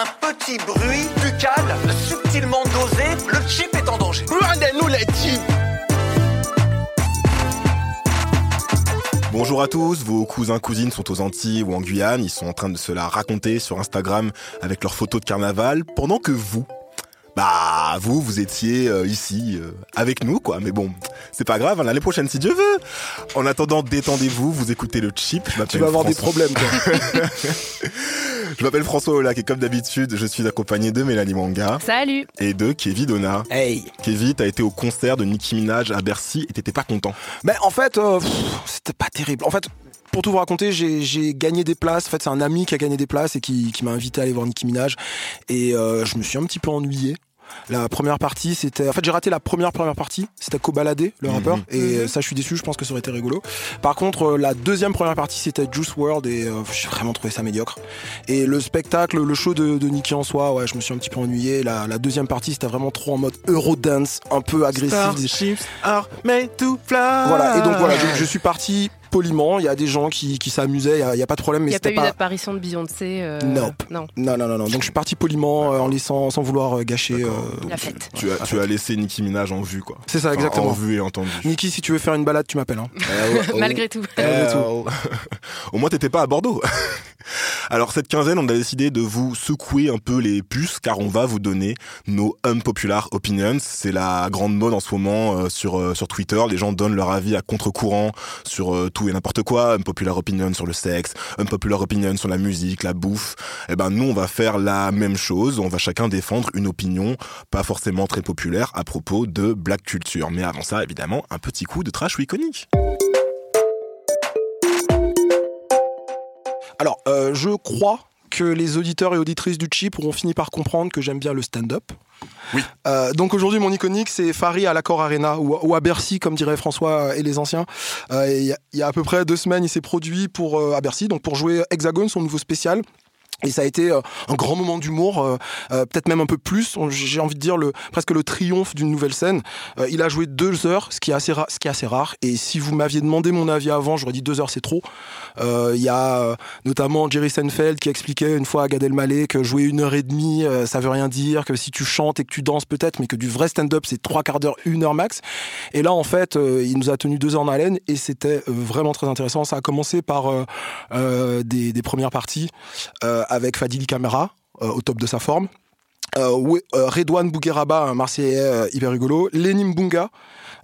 Un petit bruit buccal subtilement dosé, le chip est en danger. Rendez-nous les chips Bonjour à tous, vos cousins cousines sont aux Antilles ou en Guyane, ils sont en train de se la raconter sur Instagram avec leurs photos de carnaval, pendant que vous, bah vous, vous étiez euh, ici euh, avec nous quoi, mais bon, c'est pas grave, hein, l'année prochaine si Dieu veut. En attendant, détendez-vous, vous écoutez le chip. Je Tu m'appelle vas avoir des François- problèmes, toi. Je m'appelle François Olac et comme d'habitude, je suis accompagné de Mélanie Manga Salut et de Kevin Donna. hey Kevin, t'as été au concert de Nicki Minaj à Bercy et t'étais pas content. Mais en fait, euh, c'était pas terrible. En fait, pour tout vous raconter, j'ai j'ai gagné des places. En fait, c'est un ami qui a gagné des places et qui, qui m'a invité à aller voir Nicki Minaj. Et euh, je me suis un petit peu ennuyé. La première partie, c'était. En fait, j'ai raté la première première partie. C'était Kobalade, le rappeur. Mhm. Et euh, ça, je suis déçu. Je pense que ça aurait été rigolo. Par contre, euh, la deuxième première partie, c'était Juice World. Et euh, j'ai vraiment trouvé ça médiocre. Et le spectacle, le show de, de Nicki en soi, ouais, je me suis un petit peu ennuyé. La, la deuxième partie, c'était vraiment trop en mode Eurodance, un peu agressif. are made to fly. Voilà, et donc voilà, je, je suis parti poliment. Il y a des gens qui, qui s'amusaient, il y a, pas de problème, mais Il n'y a pas eu pas. d'apparition de Beyoncé euh, Nope. Non, Non, non, non, non. Donc je suis parti poliment euh, en laissant, sans vouloir euh, gâcher. Euh, La tu- fête. Tu, as, tu as laissé Nicki Minaj en vue, quoi. C'est ça, Enfin, exactement. En vue et entendu. Niki, si tu veux faire une balade, tu m'appelles. Hein. malgré tout. Malgré tout. Au moins, t'étais pas à Bordeaux. Alors, cette quinzaine, on a décidé de vous secouer un peu les puces, car on va vous donner nos unpopular opinions. C'est la grande mode en ce moment euh, sur, euh, sur Twitter. Les gens donnent leur avis à contre-courant sur euh, tout et n'importe quoi. Unpopular opinion sur le sexe, unpopular opinion sur la musique, la bouffe. Eh ben, nous, on va faire la même chose. On va chacun défendre une opinion pas forcément très populaire à propos de black culture. Mais avant ça, évidemment, un petit coup de trash ou iconique. Alors, euh, je crois que les auditeurs et auditrices du chip auront fini par comprendre que j'aime bien le stand-up. Oui. Euh, donc aujourd'hui, mon iconique, c'est Farid à l'Accor Arena ou, ou à Bercy, comme dirait François et les anciens. Euh, Il y, a- il y a à peu près deux semaines, il s'est produit pour euh, à Bercy, donc pour jouer Hexagone, son nouveau spécial. Et ça a été euh, un grand moment d'humour, euh, euh, peut-être même un peu plus. J'ai envie de dire le presque le triomphe d'une nouvelle scène. Euh, il a joué deux heures, ce qui est assez rare. Ce qui est assez rare. Et si vous m'aviez demandé mon avis avant, j'aurais dit deux heures, c'est trop. Euh, Il y a euh, notamment Jerry Seinfeld qui expliquait une fois à Gad Elmaleh que jouer une heure et demie, ça veut rien dire. Que si tu chantes et que tu danses peut-être, mais que du vrai stand-up, c'est trois quarts d'heure, une heure max. Et là, en fait, il nous a tenu deux heures en haleine et c'était vraiment très intéressant. Ça a commencé par des, des premières parties avec Fadili Camara euh, au top de sa forme. Euh, euh, Redouane Bougueraba, un Marseillais euh, hyper rigolo. Lenny Mbunga.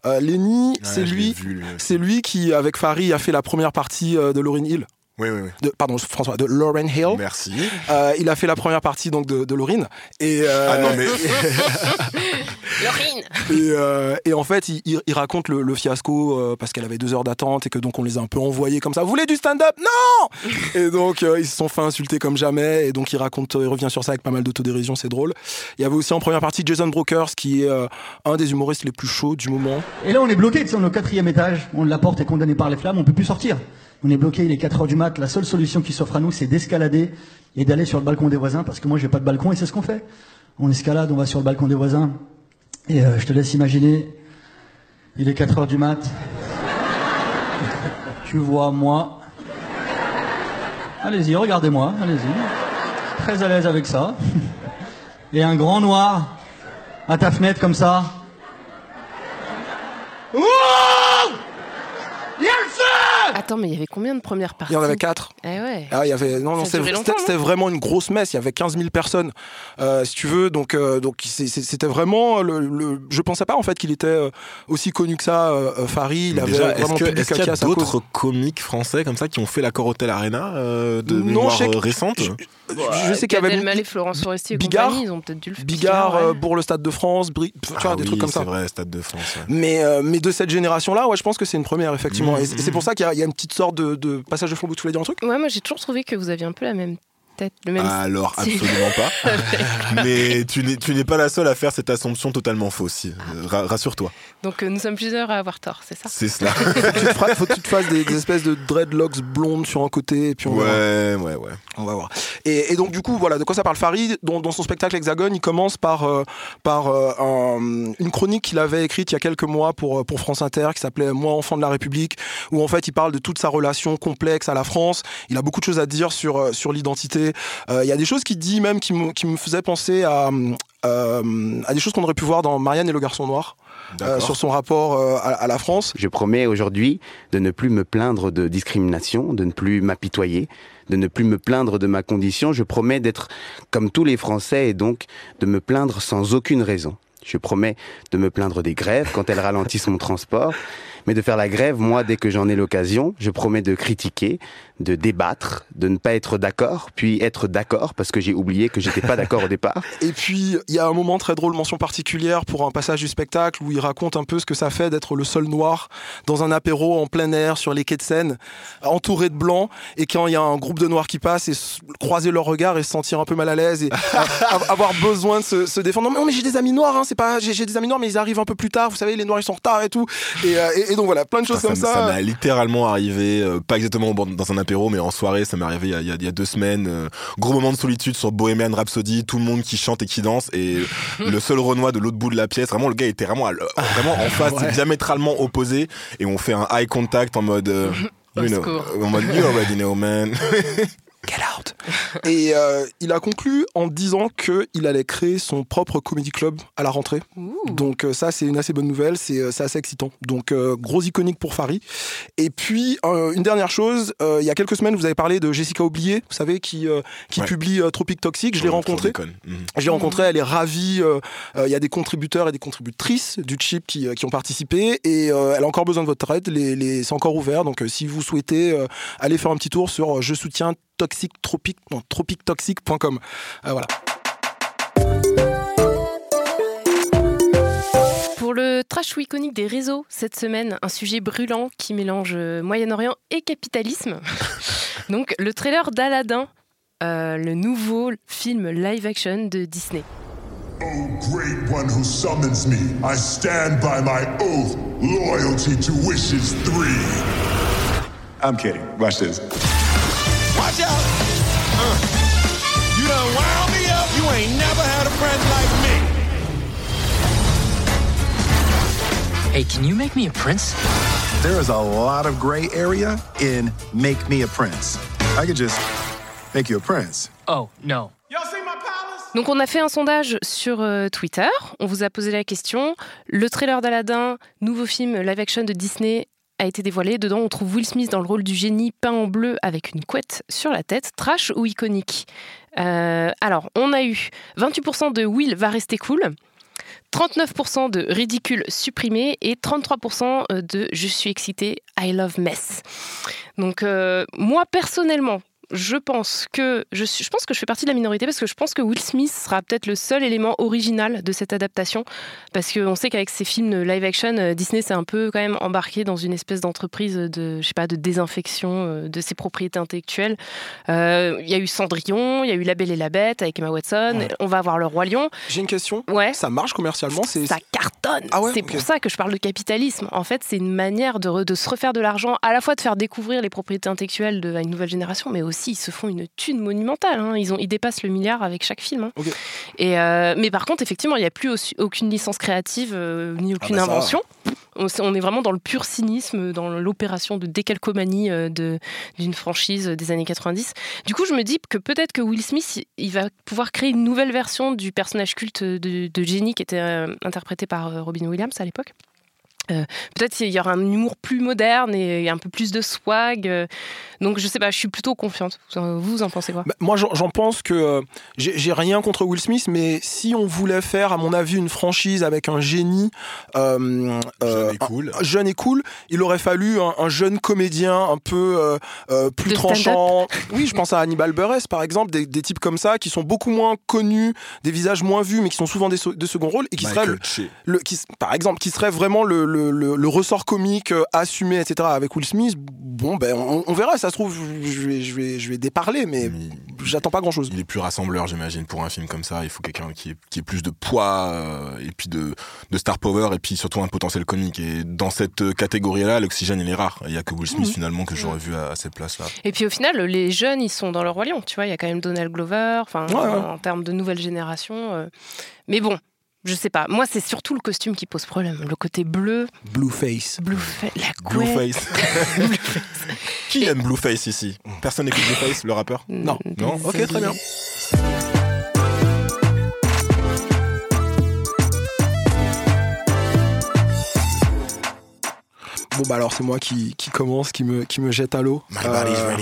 Euh, Lenny, c'est Ouais, lui, vu, lui. c'est lui qui, avec Farid, a fait la première partie de Lauryn Hill. Oui, oui, oui. De, pardon, François, de Lauren Hill. Merci. Euh, il a fait la première partie donc de, de Lauryn. Et, euh, Ah non, mais Laurine et, euh, et en fait, il, il- il raconte le, le fiasco euh, parce qu'elle avait deux heures d'attente et que donc on les a un peu envoyés comme ça. Vous voulez du stand-up? Non Et donc euh, ils se sont fait insulter comme jamais. Et donc il raconte, il revient sur ça avec pas mal d'autodérision, c'est drôle. Il y avait aussi en première partie Jason Brokers qui est euh, un des humoristes les plus chauds du moment. Et là, on est bloqué, tu sais, on est au quatrième étage, on la porte est condamnée par les flammes, on peut plus sortir. On est bloqué, il est 4 heures du mat, la seule solution qui s'offre à nous, c'est d'escalader et d'aller sur le balcon des voisins, parce que moi, j'ai pas de balcon, et c'est ce qu'on fait. On escalade, on va sur le balcon des voisins, et euh, je te laisse imaginer, il est 4 heures du mat, tu vois moi, allez-y, regardez-moi, allez-y, très à l'aise avec ça, et un grand noir à ta fenêtre comme ça, Attends, mais il y avait combien de premières parties Il y en avait quatre. Eh ouais. Ah, il y avait non, non, c'était c'était vraiment une grosse messe. Il y avait 15 000 personnes, euh, si tu veux. Donc, euh, donc c'était vraiment le, le- Je pensais pas en fait qu'il était euh, aussi connu que ça. Euh, euh, Farid, il avait Déjà, vraiment qu'il y a d'autres comiques français comme ça qui ont fait l'accord Hotel Arena euh, de Non, mémoire récente je- je sais qu'il y Gad avait Elmaleh, Florence Foresti et Bigard. compagnie, ils ont peut-être dû le faire. Bigard ouais. euh, pour le Stade de France, Bri- tu vois, Ah des oui, trucs comme ça. C'est vrai, Stade de France. ouais. Mais, euh, mais de cette génération-là, ouais, je pense que c'est une première, effectivement. Mmh, et c'est- c'est pour ça qu'il y, a- il y a une petite sorte de, de passage de flambeau. Tu voulais dire un truc Ouais, moi j'ai toujours trouvé que vous aviez un peu la même tête, le même Alors, style. absolument pas. Mais tu n'es, pas la seule à faire cette assumption totalement fausse. Ra- Rassure-toi. Donc euh, nous sommes plusieurs à avoir tort, c'est ça? C'est cela. fra- faut que tu te fasses des, des espèces de dreadlocks blondes sur un côté, et puis on, ouais, ouais, ouais. on va voir. Et, et donc, du coup, voilà, de quoi ça parle Farid dans, dans son spectacle Hexagone, il commence par, euh, par euh, un- une chronique qu'il avait écrite il y a quelques mois pour, pour France Inter, qui s'appelait Moi, enfant de la République, où en fait, il parle de toute sa relation complexe à la France. Il a beaucoup de choses à dire sur, sur l'identité. Euh, Il y a des choses qu'il dit même qui me, qui me faisaient penser à, euh, à des choses qu'on aurait pu voir dans Marianne et le garçon noir, euh, sur son rapport euh, à, à la France. Je promets aujourd'hui de ne plus me plaindre de discrimination, de ne plus m'apitoyer, de ne plus me plaindre de ma condition. Je promets d'être comme tous les Français et donc de me plaindre sans aucune raison. Je promets de me plaindre des grèves quand elles ralentissent mon transport, mais de faire la grève, moi, dès que j'en ai l'occasion. Je promets de critiquer, de débattre, de ne pas être d'accord, puis être d'accord parce que j'ai oublié que j'étais pas d'accord au départ. Et puis, il y a un moment très drôle, mention particulière pour un passage du spectacle où il raconte un peu ce que ça fait d'être le seul noir dans un apéro en plein air sur les quais de Seine, entouré de blancs, et quand il y a un groupe de noirs qui passe, et croiser leur regard et se sentir un peu mal à l'aise et avoir besoin de se, se défendre. Non, mais, non, mais j'ai des amis noirs, hein, c'est pas, j'ai j'ai des amis noirs, mais ils arrivent un peu plus tard. Vous savez, les noirs ils sont en retard et tout. Et, euh, et- et donc voilà, plein de choses comme ça, ça. m'est littéralement arrivé, euh, pas exactement dans un apéro, mais en soirée, ça m'est arrivé il y a, il y deux semaines. euh, gros moment de solitude sur Bohemian Rhapsody, tout le monde qui chante et qui danse, et le seul Renoir de l'autre bout de la pièce, vraiment le gars était vraiment, à vraiment en face, Ouais. diamétralement opposé, et on fait un eye contact en mode... euh, you know, en mode you already know man. Get out. Et euh, il a conclu en disant qu'il allait créer son propre comedy club à la rentrée. Ouh. Donc euh, ça, c'est une assez bonne nouvelle, c'est euh, c'est assez excitant. Donc euh, gros iconique pour Farid. Et puis euh, une dernière chose, euh, il y a quelques semaines, vous avez parlé de Jessica Oublié, vous savez, qui, euh, qui Ouais. publie euh, Tropic Toxic. Je l'ai rencontrée. Mhm. Je l'ai rencontrée, elle est ravie. euh, euh, Il y a des contributeurs et des contributrices du chip qui, euh, qui ont participé et euh, elle a encore besoin de votre aide. Les, les- c'est encore ouvert, donc euh, si vous souhaitez euh, aller faire un petit tour sur euh, je soutiens toxic tropic non tropictoxic.com. Euh, voilà. Pour le trash ou iconique des réseaux, cette semaine, un sujet brûlant qui mélange euh, Moyen-Orient et capitalisme. Donc, le trailer d'Aladdin, euh, le nouveau film live-action de Disney. O great one who summons me, I stand by my oath, loyalty to wishes three. I'm kidding. Watch this. Watch You ain't never had a friend like me. Hey, can you make me a prince? There is a lot of gray area in Make Me a Prince. I could just make you a prince. Oh, no. Y'all see my palace? Donc, on a fait un sondage sur euh, Twitter. On vous a posé la question. Le trailer d'Aladdin, nouveau film live-action de Disney, a été dévoilé. Dedans, on trouve Will Smith dans le rôle du génie peint en bleu avec une couette sur la tête. Trash ou iconique? Euh, Alors, on a eu 28% de Will va rester cool. 39% de ridicule supprimé et 33% de je suis excité, I love mess. Donc euh, moi personnellement, je pense que je, suis- je pense que je fais partie de la minorité parce que je pense que Will Smith sera peut-être le seul élément original de cette adaptation parce qu'on sait qu'avec ces films live action, euh, Disney s'est un peu quand même embarqué dans une espèce d'entreprise de je sais pas de désinfection euh, de ses propriétés intellectuelles. Euh, Il y a eu Cendrillon, il y a eu La Belle et la Bête avec Emma Watson. Ouais. On va avoir le Roi Lion. J'ai une question. Ouais. Ça marche commercialement c'est Ça cartonne. Ah ouais, c'est pour ça que je parle de capitalisme. En fait, c'est une manière de, re- de se refaire de l'argent, à la fois de faire découvrir les propriétés intellectuelles de, à une nouvelle génération, mais aussi ils se font une thune monumentale. hein. Ils, ont, ils dépassent le milliard avec chaque film. hein. Et, euh, mais par contre, effectivement, il n'y a plus aussi- aucune licence créative euh, ni aucune bah ça. invention. On, est vraiment dans le pur cynisme, dans l'opération de décalcomanie euh, de- d'une franchise des années 90. Du coup, je me dis que peut-être que Will Smith, il- va pouvoir créer une nouvelle version du personnage culte de, de Jenny qui était interprété par Robin Williams à l'époque. Euh, Peut-être qu'il y aura un humour plus moderne et un peu plus de swag. euh, donc je sais pas, je suis plutôt confiante. Vous, vous en pensez quoi? Bah, moi, j'en pense que euh, j'ai j'ai rien contre Will Smith, mais si on voulait faire, à mon avis, une franchise avec un génie euh, euh, Jeune et cool. un- jeune et cool, il aurait fallu un, un jeune comédien un peu euh, euh, plus De tranchant. Oui, je pense à Hannibal Buress, par exemple, des, des types comme ça qui sont beaucoup moins connus, des visages moins vus, mais qui sont souvent des so- de second rôle et qui seraient, le, qui, par exemple, qui serait vraiment le, le- le- le ressort comique euh, assumé, etc. Avec Will Smith, bon, ben, on, on verra. Ça se trouve, je vais, je vais, je vais déparler, mais Mais j'attends pas grand-chose. Il est plus rassembleur, j'imagine, pour un film comme ça. Il faut quelqu'un qui ait, qui ait plus de poids euh, et puis de, de star power et puis surtout un potentiel comique. Et dans cette euh, catégorie-là, l'oxygène, il est rare. Il y a que Will Smith, Mhm. finalement, que j'aurais vu à, à cette place-là. Et puis au final, les jeunes, ils sont dans le roi lion. Tu vois, il y a quand même Donald Glover. Enfin, Ouais, ouais. en termes de nouvelle génération. euh. Mais bon, je sais pas. Moi, c'est surtout le costume qui pose problème. Le côté bleu, Blueface. bleu, la couette. Blueface. qui aime Blueface ici? Personne n'écoute Blueface, le rappeur? Non. Non Ok, très bien. Bon bah alors c'est moi qui, qui commence, qui me, qui me jette à l'eau. Euh,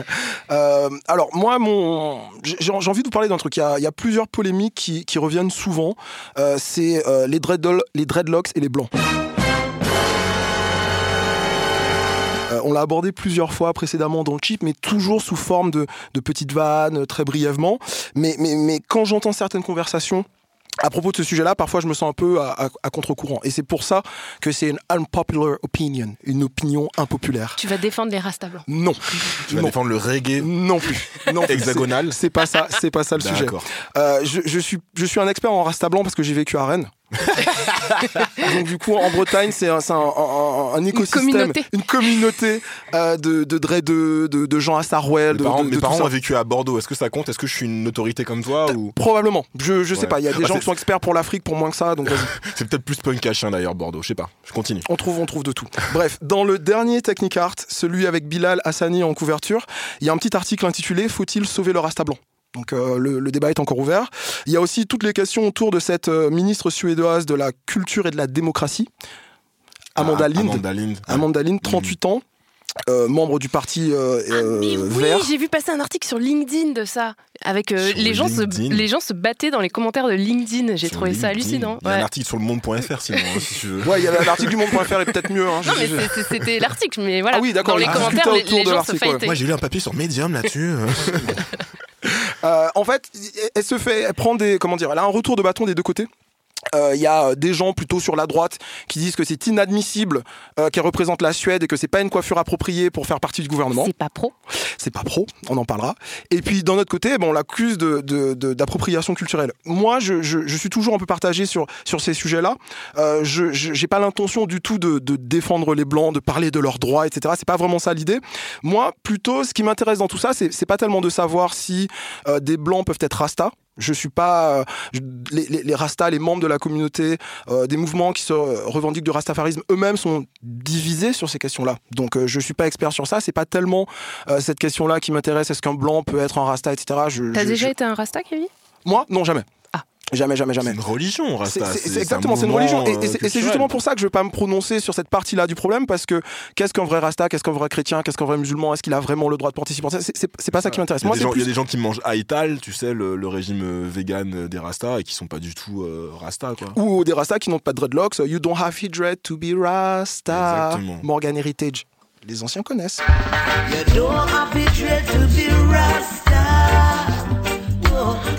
euh, alors moi, mon, j'ai envie de vous parler d'un truc. Il y a, il y a plusieurs polémiques qui, qui reviennent souvent. Euh, c'est euh, les, dreadlo- les dreadlocks et les blancs. On l'a abordé plusieurs fois précédemment dans le chip, mais toujours sous forme de, de petites vannes, très brièvement. Mais, mais, mais quand j'entends certaines conversations à propos de ce sujet-là, parfois je me sens un peu à, à- à contre-courant. Et c'est pour ça que c'est une unpopular opinion, une opinion impopulaire. Tu vas défendre les rastas blancs. Non. Tu vas non. défendre le reggae Non plus. Non plus. hexagonal C'est pas ça, c'est pas ça le sujet. D'accord. Euh, je, je suis, je suis un expert en rasta blanc parce que j'ai vécu à Rennes. Donc du coup, en Bretagne, c'est un, c'est un, un- un écosystème, communauté. une communauté euh, de, de, de, de, de gens à Sarwell. Mes de, parents, de- mes parents ont vécu à Bordeaux. Est-ce que ça compte? Est-ce que je suis une autorité comme toi ou? Probablement. Je, je sais Ouais. pas. Il y a des Ah, gens qui sont experts pour l'Afrique pour moins que ça. Donc c'est peut-être plus punk à chien d'ailleurs Bordeaux. Je sais pas. Je continue. On trouve, on trouve de tout. Bref, dans le dernier Technicart, celui avec Bilal Hassani en couverture, il y a un petit article intitulé Faut-il sauver le rasta blanc? Donc euh, le, le débat est encore ouvert. Il y a aussi toutes les questions autour de cette euh, ministre suédoise de la culture et de la démocratie, Amanda Ah, Lind. Amanda Lind. Amanda Lind, 38 ans, euh, membre du parti euh, Ah, euh, oui, vert. j'ai vu passer un article sur LinkedIn de ça. Avec euh, les gens se les gens se battaient dans les commentaires de LinkedIn. J'ai Sur trouvé ça hallucinant. Il y a Ouais. un article sur le monde.fr sinon, hein, si tu veux. Ouais, il y avait l'article du monde.fr est peut-être mieux. hein, Non mais c'est- c'était l'article, mais voilà. Ah oui, d'accord, Dans les commentaires, les, autour les de gens se. Moi j'ai lu un papier sur Medium là-dessus. euh. En fait, elle se fait, elle prend des, comment dire, elle a un retour de bâton des deux côtés. Euh, Il y a euh, des gens plutôt sur la droite qui disent que c'est inadmissible euh, qu'elle représente la Suède et que c'est pas une coiffure appropriée pour faire partie du gouvernement. C'est pas pro. C'est pas pro, on en parlera. Et puis d'un autre côté, bon, on l'accuse de, de- de- d'appropriation culturelle. Moi, je, je- je suis toujours un peu partagé sur, sur ces sujets-là. Euh, je j'ai pas l'intention du tout de, de défendre les blancs, de parler de leurs droits, etc. C'est pas vraiment ça l'idée. Moi, plutôt, ce qui m'intéresse dans tout ça, c'est pas tellement de savoir si euh, des blancs peuvent être rastas. Je suis pas euh, les, les, les rastas, les membres de la communauté, euh, des mouvements qui se revendiquent du rastafarisme eux-mêmes sont divisés sur ces questions-là. Donc euh, je suis pas expert sur ça. C'est pas tellement euh, cette question-là qui m'intéresse. Est-ce qu'un blanc peut être un rasta, etc. Je, T'as je- déjà je- été un rasta, Kevin? Moi, non, jamais. Ah. Jamais, jamais, C'est jamais. une religion, Rasta. c'est- exactement, c'est une religion. Et, et c'est- justement pour ça que je ne vais pas me prononcer sur cette partie-là du problème, parce que qu'est-ce qu'un vrai rasta, qu'est-ce qu'un vrai chrétien, qu'est-ce qu'un vrai musulman, est-ce qu'il a vraiment le droit de participer C'est- pas ça qui m'intéresse. Il y, a Moi, des c'est gens, il y a plus. des gens qui mangent Aital, tu sais, le, le régime euh, vegan euh, des Rastas, et qui sont pas du tout euh, Rastas, quoi. Ou des rastas qui n'ont pas de dreadlocks. You don't have to dread to be rasta. Exactement. Morgan Heritage. Les anciens connaissent.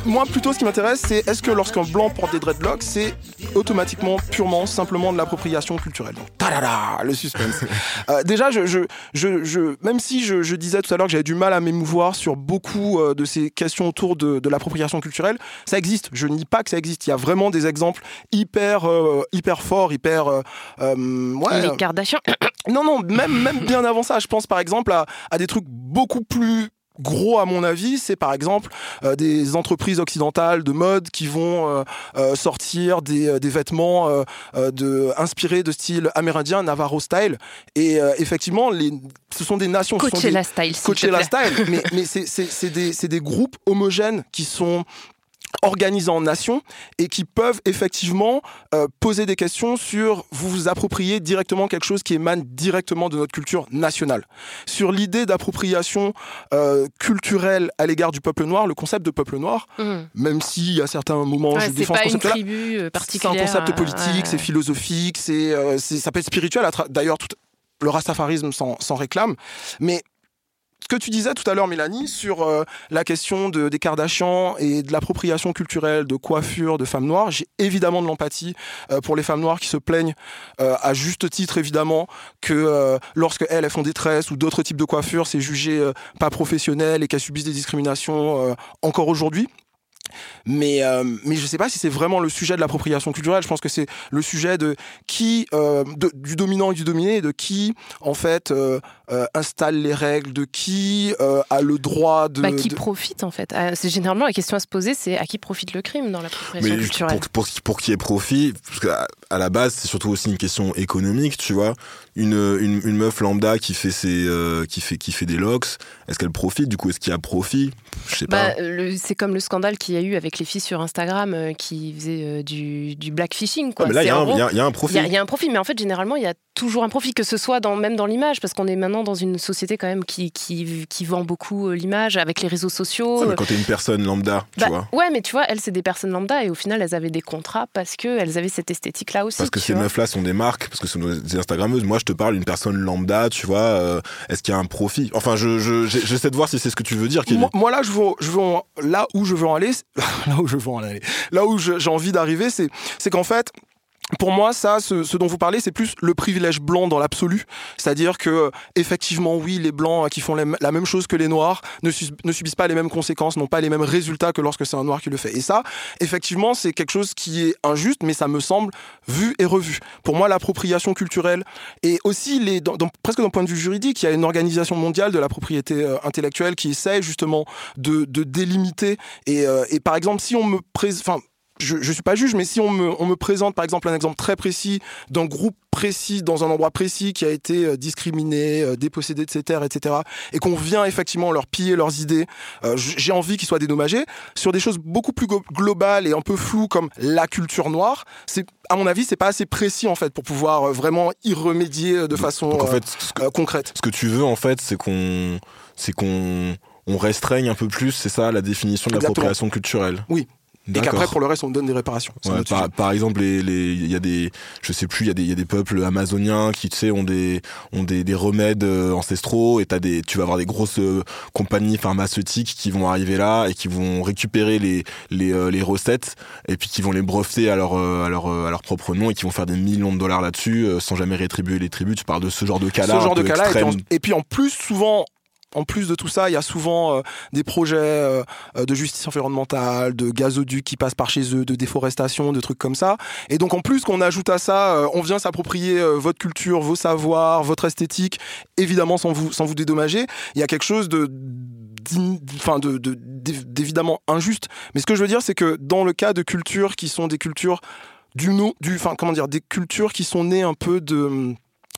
Moi, plutôt, ce qui m'intéresse, c'est est-ce que lorsqu'un blanc porte des dreadlocks, c'est automatiquement, purement, simplement de l'appropriation culturelle? Donc, tadada, le suspense. Euh, déjà, je, je, je, je- même si je, je disais tout à l'heure que j'avais du mal à m'émouvoir sur beaucoup euh, de ces questions autour de, de l'appropriation culturelle, ça existe. Je ne nie pas que ça existe. Il y a vraiment des exemples hyper, euh, hyper forts, hyper. euh, euh, ouais, Les Kardashians. non, non, même, même bien avant ça, je pense par exemple à, à des trucs beaucoup plus gros à mon avis, c'est par exemple euh, des entreprises occidentales de mode qui vont euh, euh, sortir des, euh, des vêtements euh, euh, de, inspirés de style amérindien, Navarro style. Et euh, effectivement, les, ce sont des nations... sont des- Coachella style. Coachella style, mais, mais c'est- des, c'est des groupes homogènes qui sont organisés en nations et qui peuvent effectivement euh, poser des questions sur vous vous appropriez directement quelque chose qui émane directement de notre culture nationale. Sur l'idée d'appropriation euh, culturelle à l'égard du peuple noir, le concept de peuple noir, Mhm. même y a certains moments Ouais, je défends ce concept-là, euh, c'est un concept euh, politique, ouais, c'est philosophique, c'est, euh, c'est- ça peut être spirituel. à D'ailleurs, tout- le rastafarisme s'en s'en réclame. Mais ce que tu disais tout à l'heure, Mélanie, sur euh, la question de, des Kardashians et de l'appropriation culturelle de coiffure de femmes noires, j'ai évidemment de l'empathie euh, pour les femmes noires qui se plaignent, euh, à juste titre évidemment, que lorsque elles, elles font des tresses ou d'autres types de coiffures, c'est jugé pas professionnel et qu'elles subissent des discriminations encore aujourd'hui. Mais, euh, mais je sais pas si c'est vraiment le sujet de l'appropriation culturelle. Je pense que c'est le sujet de qui, euh, de- du dominant et du dominé, de qui, en fait, euh, euh, installe les règles, de qui euh, a le droit de. Bah, qui de- profite en fait Euh, C'est généralement la question à se poser, c'est à qui profite le crime dans l'appropriation Mais culturelle? pour, pour, pour qu'il y ait profit, parce qu'à à la base, c'est surtout aussi une question économique, tu vois. Une, une, une meuf lambda qui fait, ses, euh, qui, fait, qui fait des locks, est-ce qu'elle profite Du coup, est-ce qu'il y a profit? Je sais Bah, pas. euh, c'est comme le scandale qu'il y a eu avec les filles sur Instagram euh, qui faisaient euh, du, du blackfishing. Quoi. Ah, mais là, il y, y y a un profit. il y a un profit, mais en fait, généralement, il y a toujours un profit, que ce soit dans, même dans l'image, parce qu'on est maintenant dans une société quand même qui, qui, qui vend beaucoup l'image avec les réseaux sociaux. Mais quand t'es une personne lambda, tu Bah, vois. ouais, mais tu vois, elles, c'est des personnes lambda et au final, elles avaient des contrats parce qu'elles avaient cette esthétique-là aussi. Parce que ces vois. meufs-là sont des marques, parce que ce sont des Instagrammeuses. Moi, je te parle d'une personne lambda, tu vois. euh, est-ce qu'il y a un profit? Enfin, je, je- j'essaie de voir si c'est ce que tu veux dire. Moi, là, je veux, je veux là où je veux en aller, là où je veux aller, là où je- j'ai envie d'arriver, c'est, c'est qu'en fait. Pour moi, ça, ce, ce dont vous parlez, c'est plus le privilège blanc dans l'absolu. C'est-à-dire que, effectivement, oui, les blancs euh, qui font la même chose que les noirs ne, subissent pas les mêmes conséquences, n'ont pas les mêmes résultats que lorsque c'est un noir qui le fait. Et ça, effectivement, c'est quelque chose qui est injuste, mais ça me semble vu et revu. Pour moi, l'appropriation culturelle et aussi les, dans- dans- presque d'un point de vue juridique, il y a une organisation mondiale de la propriété euh, intellectuelle qui essaie justement de, de délimiter. Et, euh, et par exemple, si on me présente, je, je suis pas juge, mais si on me, on me présente par exemple un exemple très précis d'un groupe précis dans un endroit précis qui a été euh, discriminé, euh, dépossédé terres, etc., et qu'on vient effectivement leur piller leurs idées, euh, j'ai envie qu'ils soient dédommagés. Sur des choses beaucoup plus globales et un peu floues comme la culture noire, c'est à mon avis c'est pas assez précis en fait pour pouvoir vraiment y remédier de façon Donc, en fait, ce que, euh, concrète. ce que tu veux, en fait, c'est qu'on, c'est qu'on, on restreigne un peu plus, c'est ça, la définition de Exactement. l'appropriation culturelle. Oui. Et qu'après pour le reste on me donne des réparations. Ouais, par, exemple, les, les, il y a des, je sais plus, il y a des, il y a des peuples amazoniens qui, tu sais, ont des, ont des, des remèdes euh, ancestraux et t'as des, tu vas avoir des grosses euh, compagnies pharmaceutiques qui vont arriver là et qui vont récupérer les, les, euh, les recettes et puis qui vont les breveter à leur, euh, à leur, à leur propre nom et qui vont faire des millions de dollars là-dessus sans jamais rétribuer les tribus. Tu parles de ce genre de cas-là. ce genre de cas-là. Et puis en plus, souvent, en plus de tout ça, il y a souvent euh, des projets euh, euh, de justice environnementale, de gazoducs qui passent par chez eux, de déforestation, de trucs comme ça. Et donc en plus qu'on ajoute à ça, on vient s'approprier votre culture, vos savoirs, votre esthétique, évidemment sans vous, dédommager. Il y a quelque chose de enfin de, de- d'év- d'évidemment injuste mais ce que je veux dire c'est que dans le cas de cultures qui sont des cultures du no- du enfin comment dire des cultures qui sont nées un peu de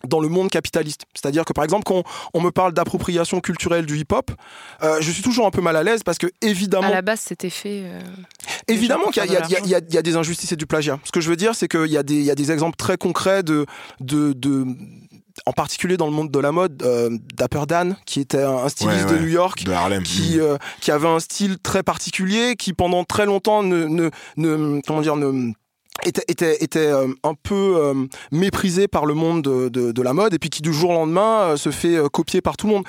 dans le monde capitaliste. C'est-à-dire que par exemple, quand on me parle d'appropriation culturelle du hip-hop, euh, je suis toujours un peu mal à l'aise parce que évidemment, À la base, c'était fait. euh, évidemment qu'il y, a- pour il y y y a des injustices et du plagiat. Ce que je veux dire, c'est qu'il y, a des- il y a des exemples très concrets de, de, de- en particulier dans le monde de la mode, euh, Dapper Dan, qui était un un styliste Ouais, ouais, de New York, de Harlem. qui, euh, qui avait un style très particulier, qui pendant très longtemps ne, ne, ne- comment dire, ne était, était, était euh, un peu euh, méprisé par le monde de, de- de la mode et puis qui du jour au lendemain euh, se fait copier par tout le monde.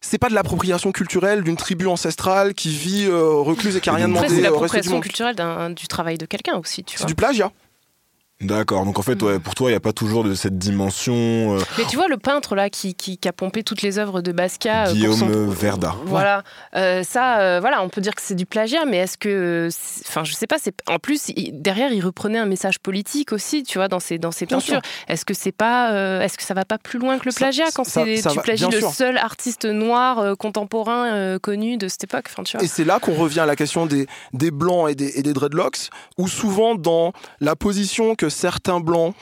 C'est pas de l'appropriation culturelle d'une tribu ancestrale qui vit recluse et qui a rien c'est demandé du l'appropriation culturelle du travail de quelqu'un aussi, tu C'est du plagiat. D'accord. Donc en fait, Mm. ouais, pour toi, il n'y a pas toujours de cette dimension. euh, Mais tu vois, le peintre là qui, qui, qui a pompé toutes les œuvres de Basquiat. euh, Guillaume son- Verda. Voilà, Euh, ça, euh, voilà, on peut dire que c'est du plagiat, mais est-ce que, enfin, je sais pas. C'est en plus il- derrière, il reprenait un message politique aussi, tu vois, dans ses dans ses Bien peintures. Est-ce que c'est pas, euh, est-ce que ça va pas plus loin que le Ça- plagiat quand ça- tu plagies le sûr. seul artiste noir euh, contemporain euh, connu de cette époque, enfin, tu vois. Et c'est là qu'on revient à la question des, des blancs et des, et des dreadlocks, où souvent dans la position que certains blancs,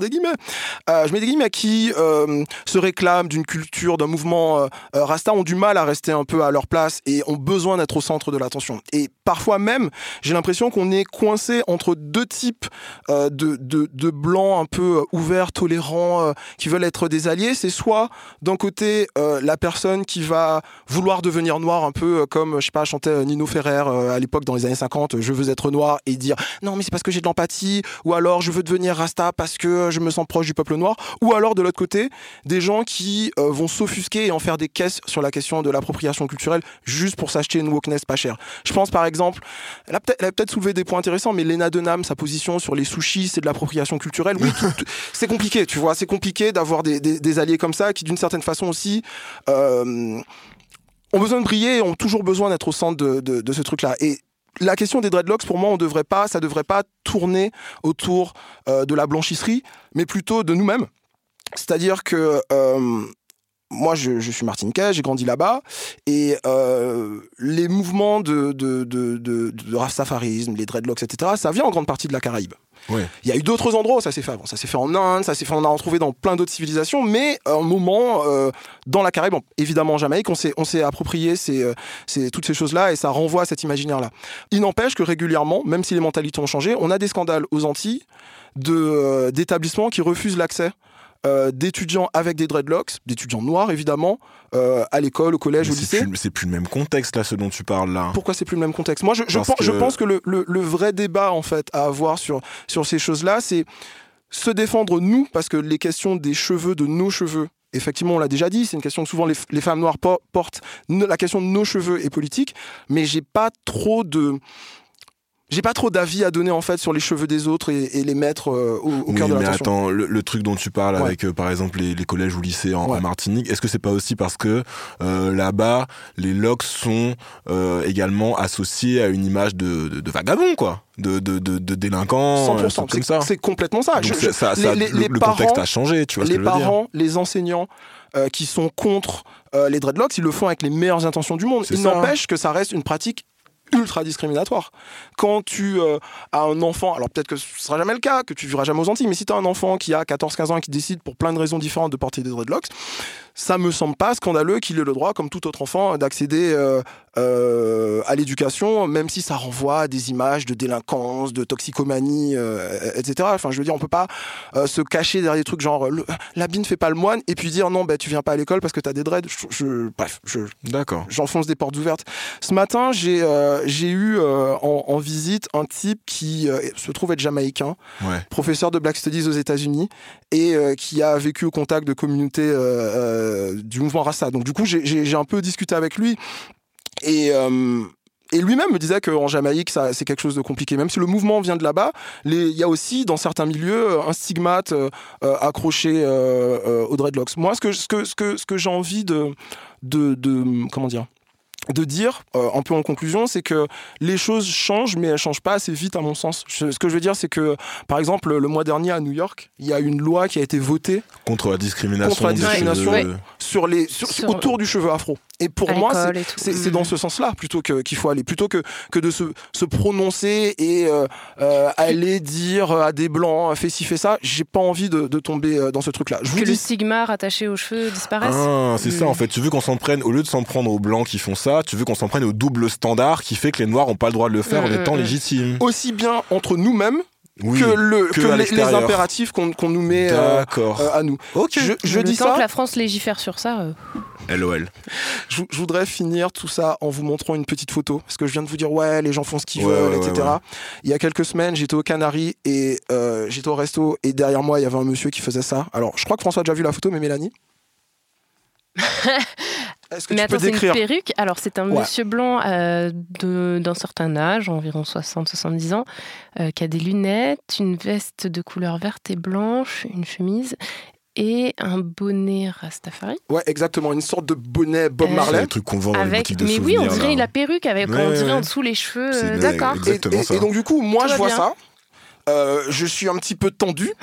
des guillemets, euh, je mets des guillemets qui euh, se réclament d'une culture, d'un mouvement euh, Rasta ont du mal à rester un peu à leur place et ont besoin d'être au centre de l'attention. Et parfois même, j'ai l'impression qu'on est coincé entre deux types de, de, blancs un peu ouverts, tolérants, qui veulent être des alliés. C'est soit d'un côté la personne qui va vouloir devenir noir, un peu comme, je sais pas, chantait Nino Ferrer à l'époque dans les années 50, je veux être noir et dire non mais c'est parce que j'ai de l'empathie, ou alors je veux devenir Rasta parce que euh, je me sens proche du peuple noir, ou alors de l'autre côté, des gens qui euh, vont s'offusquer et en faire des caisses sur la question de l'appropriation culturelle juste pour s'acheter une wokeness pas chère. Je pense par exemple, elle a peut-être soulevé des points intéressants, mais Lena Dunham, sa position sur les sushis, c'est de l'appropriation culturelle. Oui, c'est compliqué, tu vois, c'est compliqué d'avoir des, alliés comme ça qui, d'une certaine façon aussi, euh, ont besoin de briller et ont toujours besoin d'être au centre de, ce truc-là. La question des dreadlocks, pour moi, on devrait pas, ça devrait pas tourner autour euh, de la blanchisserie, mais plutôt de nous-mêmes. C'est-à-dire que euh, moi, je, je suis martiniquais, j'ai grandi là-bas, et euh, les mouvements de, de, les dreadlocks, etc., ça vient en grande partie de la Caraïbe. Il y a eu d'autres endroits où ça s'est fait avant. Ça s'est fait en Inde, ça s'est fait, on a retrouvé dans plein d'autres civilisations, mais à un moment, euh, dans la Caraïbe, évidemment en Jamaïque, on s'est, approprié ces, euh, ces- toutes ces choses-là et ça renvoie à cet imaginaire-là. Il n'empêche que régulièrement, même si les mentalités ont changé, on a des scandales aux Antilles euh, d'établissements qui refusent l'accès. Euh, d'étudiants avec des dreadlocks, d'étudiants noirs évidemment, euh, à l'école, au collège, Mais au lycée. plus, c'est plus le même contexte là, ce dont tu parles là. Pourquoi c'est plus le même contexte? Moi, je, pense, je que- pense que le, le- le vrai débat en fait à avoir sur, sur ces choses-là, c'est se défendre nous, parce que les questions des cheveux, de nos cheveux, effectivement, on l'a déjà dit, c'est une question que souvent les, les femmes noires po- portent. La question de nos cheveux est politique, mais j'ai pas trop de j'ai pas trop d'avis à donner en fait sur les cheveux des autres et, et les mettre euh, au, au Oui, cœur de mais attends, le, le truc dont tu parles Ouais. avec, euh, par exemple, les, les collèges ou lycées en, en Ouais. Martinique, est-ce que c'est pas aussi parce que euh, là-bas, les locks sont euh, également associés à une image de, de, de vagabond, quoi, de, de, de, de délinquant, euh, 100%, trucs comme ça. c'est complètement ça. Donc Je- je- ça, ça- les- le, les le parents- contexte a changé, tu vois les ce que je veux dire? parents, les enseignants euh, qui sont contre euh, les dreadlocks, ils le font avec les meilleures intentions du monde. Il n'empêche que ça reste une pratique ultra discriminatoire. Quand tu euh, as un enfant, alors peut-être que ce sera jamais le cas, que tu vivras jamais aux Antilles, mais si tu as un enfant qui a 14-15 ans et qui décide pour plein de raisons différentes de porter des dreadlocks, ça me semble pas scandaleux qu'il ait le droit, comme tout autre enfant, d'accéder euh, euh, à l'éducation, même si ça renvoie à des images de délinquance, de toxicomanie, euh, etc. Enfin, je veux dire, on peut pas se cacher derrière des trucs genre le- l'habit ne fait pas le moine et puis dire non, bah, tu viens pas à l'école parce que tu as des dreads. Je, je- bref, je, D'accord. j'enfonce des portes ouvertes. Ce matin, j'ai j'ai eu en, en visite un type qui se trouve être jamaïcain, Ouais. professeur de Black Studies aux États-Unis et qui a vécu au contact de communautés euh, du mouvement Rasta. Donc du coup, j'ai- un peu discuté avec lui et euh, lui-même me disait qu'en Jamaïque, c'est quelque chose de compliqué. Même si le mouvement vient de là-bas, il y a aussi, dans certains milieux, euh, un stigmate accroché euh, aux dreadlocks. Moi, ce que, j'ai envie de- comment dire, de dire, euh, un peu en conclusion, c'est que les choses changent, mais elles changent pas assez vite, à mon sens. Je- ce que je veux dire, c'est que, par exemple, le mois dernier à New York, il y a une loi qui a été votée Contre la discrimination. contre la des discrimination cheveux. sur les, sur- Sur- autour du cheveu afro. Et pour À moi, c'est- Mm. dans ce sens-là plutôt que qu'il faut aller, plutôt que que de se, se prononcer et euh, euh, aller dire à des blancs fais ci fais ça. J'ai pas envie de, de tomber euh, dans ce truc-là. Je vous Que le dis, stigma rattaché aux cheveux disparaisse. Ah, c'est ça Mm. en fait. Tu veux qu'on s'en prenne, au lieu de s'en prendre aux blancs qui font ça, tu veux qu'on s'en prenne au double standard qui fait que les noirs ont pas le droit de le faire en Mm, étant légitimes. aussi bien entre nous-mêmes Oui, que le que les- impératifs qu'on nous met euh, euh, à nous. ok. Je, je le dis temps ça. que la France légifère sur ça. euh, LOL. Je, je voudrais finir tout ça en vous montrant une petite photo. Parce que je viens de vous dire, ouais, les gens font ce qu'ils Ouais, veulent, ouais, etc. ouais, ouais. Il y a quelques semaines, j'étais aux Canaries et euh, j'étais au resto et derrière moi, il y avait un monsieur qui faisait ça. Alors, je crois que François a déjà vu la photo, mais Mélanie? Est-ce que Mais tu attends, peux c'est une décrire perruque. Alors, c'est un Ouais. monsieur blanc euh, de- d'un certain âge, environ 60-70 ans, euh, qui a des lunettes, une veste de couleur verte et blanche, une chemise et un bonnet Rastafari. Ouais, exactement, une sorte de bonnet Bob Euh, Marley. C'est truc qu'on vend dans les Avec, de mais oui, on dirait là. la perruque avec, Ouais, on dirait ouais. en dessous les cheveux. C'est euh, D'accord. Et, Exactement et- et donc du coup, moi Tout je vois bien. ça. Euh, je suis un petit peu tendu.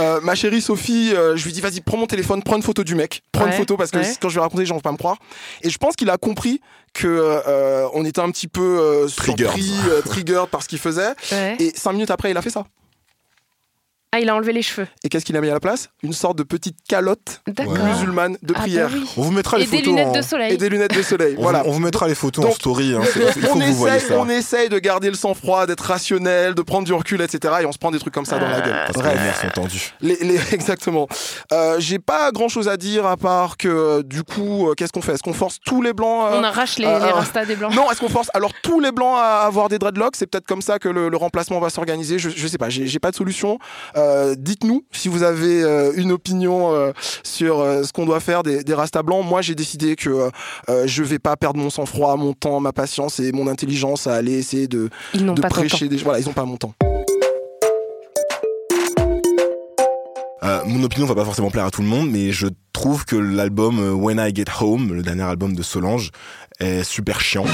Euh, ma chérie Sophie, euh, je lui dis vas-y prends mon téléphone, prends une photo du mec, prends une photo parce que ouais. quand je vais raconter, les gens vont pas me croire. Et je pense qu'il a compris que euh, on était un petit peu euh, Triggered. surpris, euh, triggered par ce qu'il faisait. Ouais. Et cinq minutes après, il a fait ça. Ah, il a enlevé les cheveux. Et qu'est-ce qu'il a mis à la place? Une sorte de petite calotte musulmane de Ah, bah prière. oui. On vous mettra les Et des photos lunettes en... de soleil. Et des lunettes de soleil. On, voilà. on vous mettra les photos en story. hein. C'est- Il faut on, que vous voyez essaye, ça. on essaye de garder le sang-froid, d'être rationnel, de prendre du recul, etc. Et on se prend des trucs comme ça dans la gueule. Parce que les sont tendus. Les, les- exactement. Euh, J'ai pas grand chose à dire à part que euh, du coup, euh, qu'est-ce qu'on fait? Est-ce qu'on force tous les blancs euh, On arrache les, euh, les rastas des blancs. Non, est-ce qu'on force alors tous les blancs à avoir des dreadlocks? C'est peut-être comme ça que le, le remplacement va s'organiser. Je, je sais pas, j'ai j'ai pas de solution. Euh, Dites-nous si vous avez euh, une opinion euh, sur euh, ce qu'on doit faire des, des rastas blancs. Moi, j'ai décidé que je vais pas perdre mon sang-froid, mon temps, ma patience et mon intelligence à aller essayer de, Ils n'ont de pas ton prêcher des. Voilà, ils ont pas mon temps. Euh, mon opinion va pas forcément plaire à tout le monde, mais je trouve que l'album When I Get Home, le dernier album de Solange, est super chiant.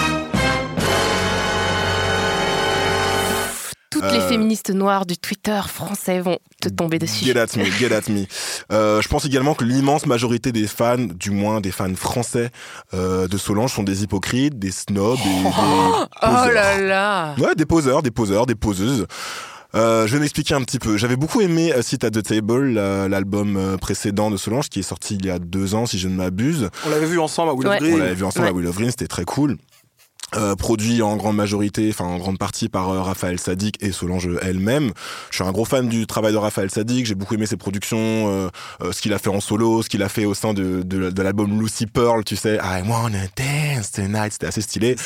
Toutes les Euh, féministes noires du Twitter français vont te tomber dessus. Get at me, get at me. Euh, je pense également que l'immense majorité des fans, du moins des fans français euh, de Solange, sont des hypocrites, des snobs et des Oh poseurs. là là Ouais, des poseurs, des poseurs, des poseuses. Euh, je vais m'expliquer un petit peu. J'avais beaucoup aimé A Seat at the Table, la- l'album euh, précédent de Solange, qui est sorti il y a deux ans, si je ne m'abuse. On l'avait vu ensemble à Will of Ouais. Green. On l'avait vu ensemble Ouais. à Will of Green, c'était très cool. Euh, produit en grande majorité, enfin en grande partie par euh, Raphaël Sadik et Solange elle-même. Je suis un gros fan du travail de Raphaël Sadik, j'ai beaucoup aimé ses productions, euh, euh, ce qu'il a fait en solo, ce qu'il a fait au sein de, de, de l'album Lucy Pearl, tu sais, I wanna dance tonight, c'était assez stylé.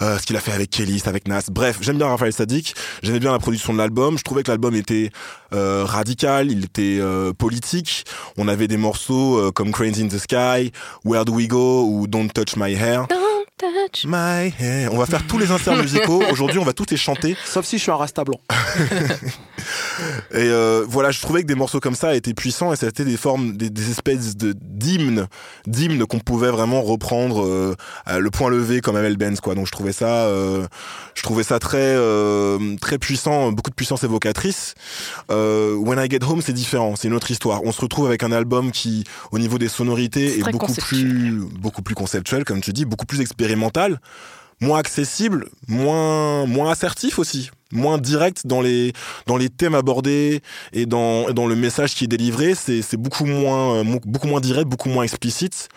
Euh, ce qu'il a fait avec Kelly, avec Nas. Bref, j'aime bien Raphaël Sadik. J'aimais bien la production de l'album. Je trouvais que l'album était euh, radical, il était euh, politique. On avait des morceaux euh, comme Cranes in the Sky, Where Do We Go ou Don't Touch My Hair. Don't touch. My hair. On va faire tous les inserts musicaux. Aujourd'hui, on va tous les chanter. Sauf si je suis un rasta blanc. Et euh, voilà, je trouvais que des morceaux comme ça étaient puissants et c'était des formes, des, des espèces de d'hymnes, d'hymnes qu'on pouvait vraiment reprendre euh, à le point levé comme Amel Benz quoi. Donc je trouvais ça, euh, je trouvais ça très euh, très puissant, beaucoup de puissance évocatrice. Euh, When I Get Home, c'est différent, c'est une autre histoire. On se retrouve avec un album qui, au niveau des sonorités, est beaucoup conceptuel. plus beaucoup plus conceptuel, comme tu dis, beaucoup plus expérimental moins accessible, moins moins assertif aussi, moins direct dans les dans les thèmes abordés et dans dans le message qui est délivré, c'est beaucoup moins euh, beaucoup moins direct, beaucoup moins explicite.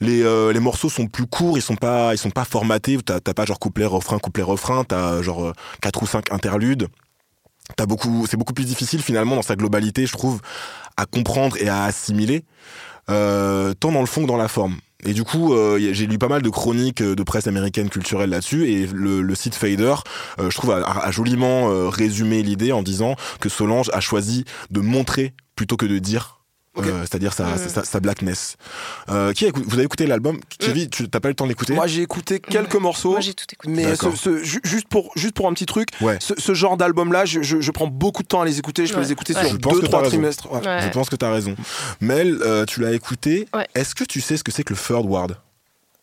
Les euh, les morceaux sont plus courts, ils sont pas ils sont pas formatés, t'as pas genre couplet refrain couplet refrain, t'as genre euh, quatre ou cinq interludes. T'as beaucoup c'est beaucoup plus difficile finalement dans sa globalité, je trouve, à comprendre et à assimiler tant dans le fond que dans la forme. Et du coup, euh, j'ai lu pas mal de chroniques euh, de presse américaine culturelle là-dessus, et le, site Fader, euh, je trouve, a, joliment résumé l'idée en disant que Solange a choisi de montrer plutôt que de dire. Euh, c'est-à-dire sa, Mm. sa, sa blackness. Euh, qui a vous avez écouté l'album? Kevin, tu t'as pas eu le temps d'écouter? Moi, j'ai écouté quelques morceaux. Moi, j'ai tout écouté. Mais ce- ce- juste, pour, juste pour un petit truc, Ouais. ce, ce genre d'album-là, je, je- je prends beaucoup de temps à les écouter. Je peux les écouter Ouais. sur Je pense que t'as 2-3 raison. trimestres. Ouais. Ouais. Je pense que t'as raison. Mel, euh, tu l'as écouté. Ouais. Est-ce que tu sais ce que c'est que le third ward?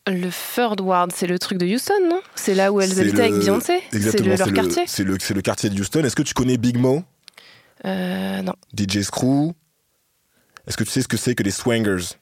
Le Third Ward, c'est le truc de Houston, non? C'est là où elles C'est habitaient le- avec Beyoncé C'est Exactement, leur le- quartier? C'est le, c'est le quartier de Houston. Est-ce que tu connais Big Mo? Euh, Non. DJ Screw? Est-ce que tu sais ce que c'est que les Swangers?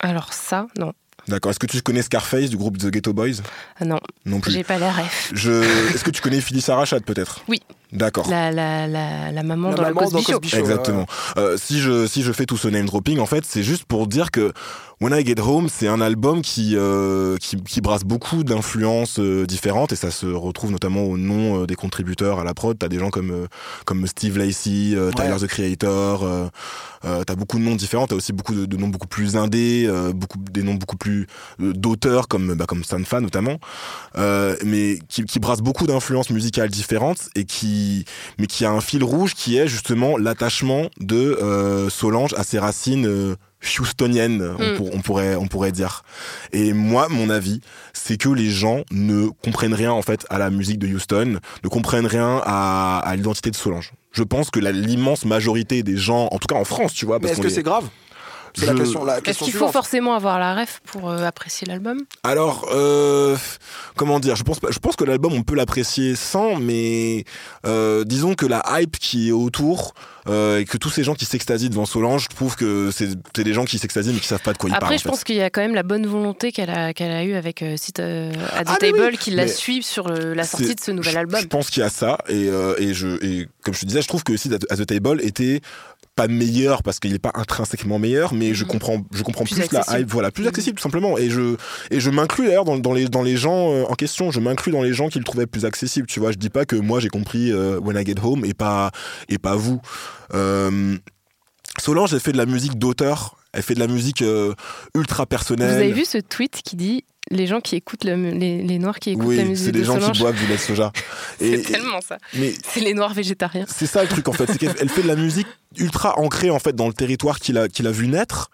Alors ça, non. D'accord. Est-ce que tu connais Scarface du groupe The Ghetto Boys? Non, Non plus. j'ai pas la ref. Je... Est-ce que tu connais Phyllis Arachat peut-être? Oui. D'accord. La, la, la, la maman La dans maman le Cosby dans Show. Cosby Show. Exactement. Euh, si je si je fais tout ce name dropping, en fait, c'est juste pour dire que When I Get Home, c'est un album qui euh, qui, qui brasse beaucoup d'influences euh, différentes et ça se retrouve notamment au nom euh, des contributeurs à la prod. T'as des gens comme euh, comme Steve Lacy, euh, Tyler Ouais. the Creator. Euh, euh, T'as beaucoup de noms différents. T'as aussi beaucoup de, de noms beaucoup plus indés, euh, beaucoup des noms beaucoup plus euh, d'auteurs comme bah, comme Sanfa notamment, euh, mais qui, qui brasse beaucoup d'influences musicales différentes et qui mais qui a un fil rouge qui est justement l'attachement de euh, Solange à ses racines euh, houstoniennes, on, Mm. pour- on pourrait on pourrait dire. Et moi, mon avis, c'est que les gens ne comprennent rien en fait à la musique de Houston, ne comprennent rien à, à l'identité de Solange. Je pense que l'immense majorité des gens, en tout cas en France, tu vois, Mais est-ce que est- c'est grave? C'est la Je- question, la Est-ce question qu'il faut forcément avoir la ref pour euh, apprécier l'album? Alors, euh, comment dire Je pense, pas- je pense que l'album, on peut l'apprécier sans, mais euh, disons que la hype qui est autour euh, et que tous ces gens qui s'extasient devant Solange, je trouve que c'est c'est des gens qui s'extasient mais qui savent pas de quoi ils Après, parlent. en je fait. pense qu'il y a quand même la bonne volonté qu'elle a, qu'elle a eue avec euh, Sit euh, at the Ah, oui, Table qui la mais suit sur le- la sortie de ce nouvel album. Je pense qu'il y a ça et, euh, et je et comme je te disais, je trouve que aussi at the Table était pas meilleur parce qu'il n'est pas intrinsèquement meilleur, mais je Mhm. comprends, je comprends Plus plus, la hype, voilà, plus Mhm. accessible tout simplement. Et je et je m'inclus d'ailleurs dans, dans les dans les gens euh, en question. Je m'inclus dans les gens qui le trouvaient plus accessible. Tu vois, je dis pas que moi j'ai compris euh, When I Get Home et pas et pas vous. Euh, Solange, elle fait de la musique d'auteur. Elle fait de la musique euh, ultra Vous personnelle. avez vu ce tweet qui dit les gens qui écoutent le- les, les noirs qui écoutent la Oui, musique c'est de gens Solange. qui boivent du lait soja. C'est tellement ça. mais C'est les noirs végétariens. c'est ça le truc en fait, c'est qu'elle elle fait de la musique ultra ancrée en fait dans le territoire qu'il a, qu'il a vu naître.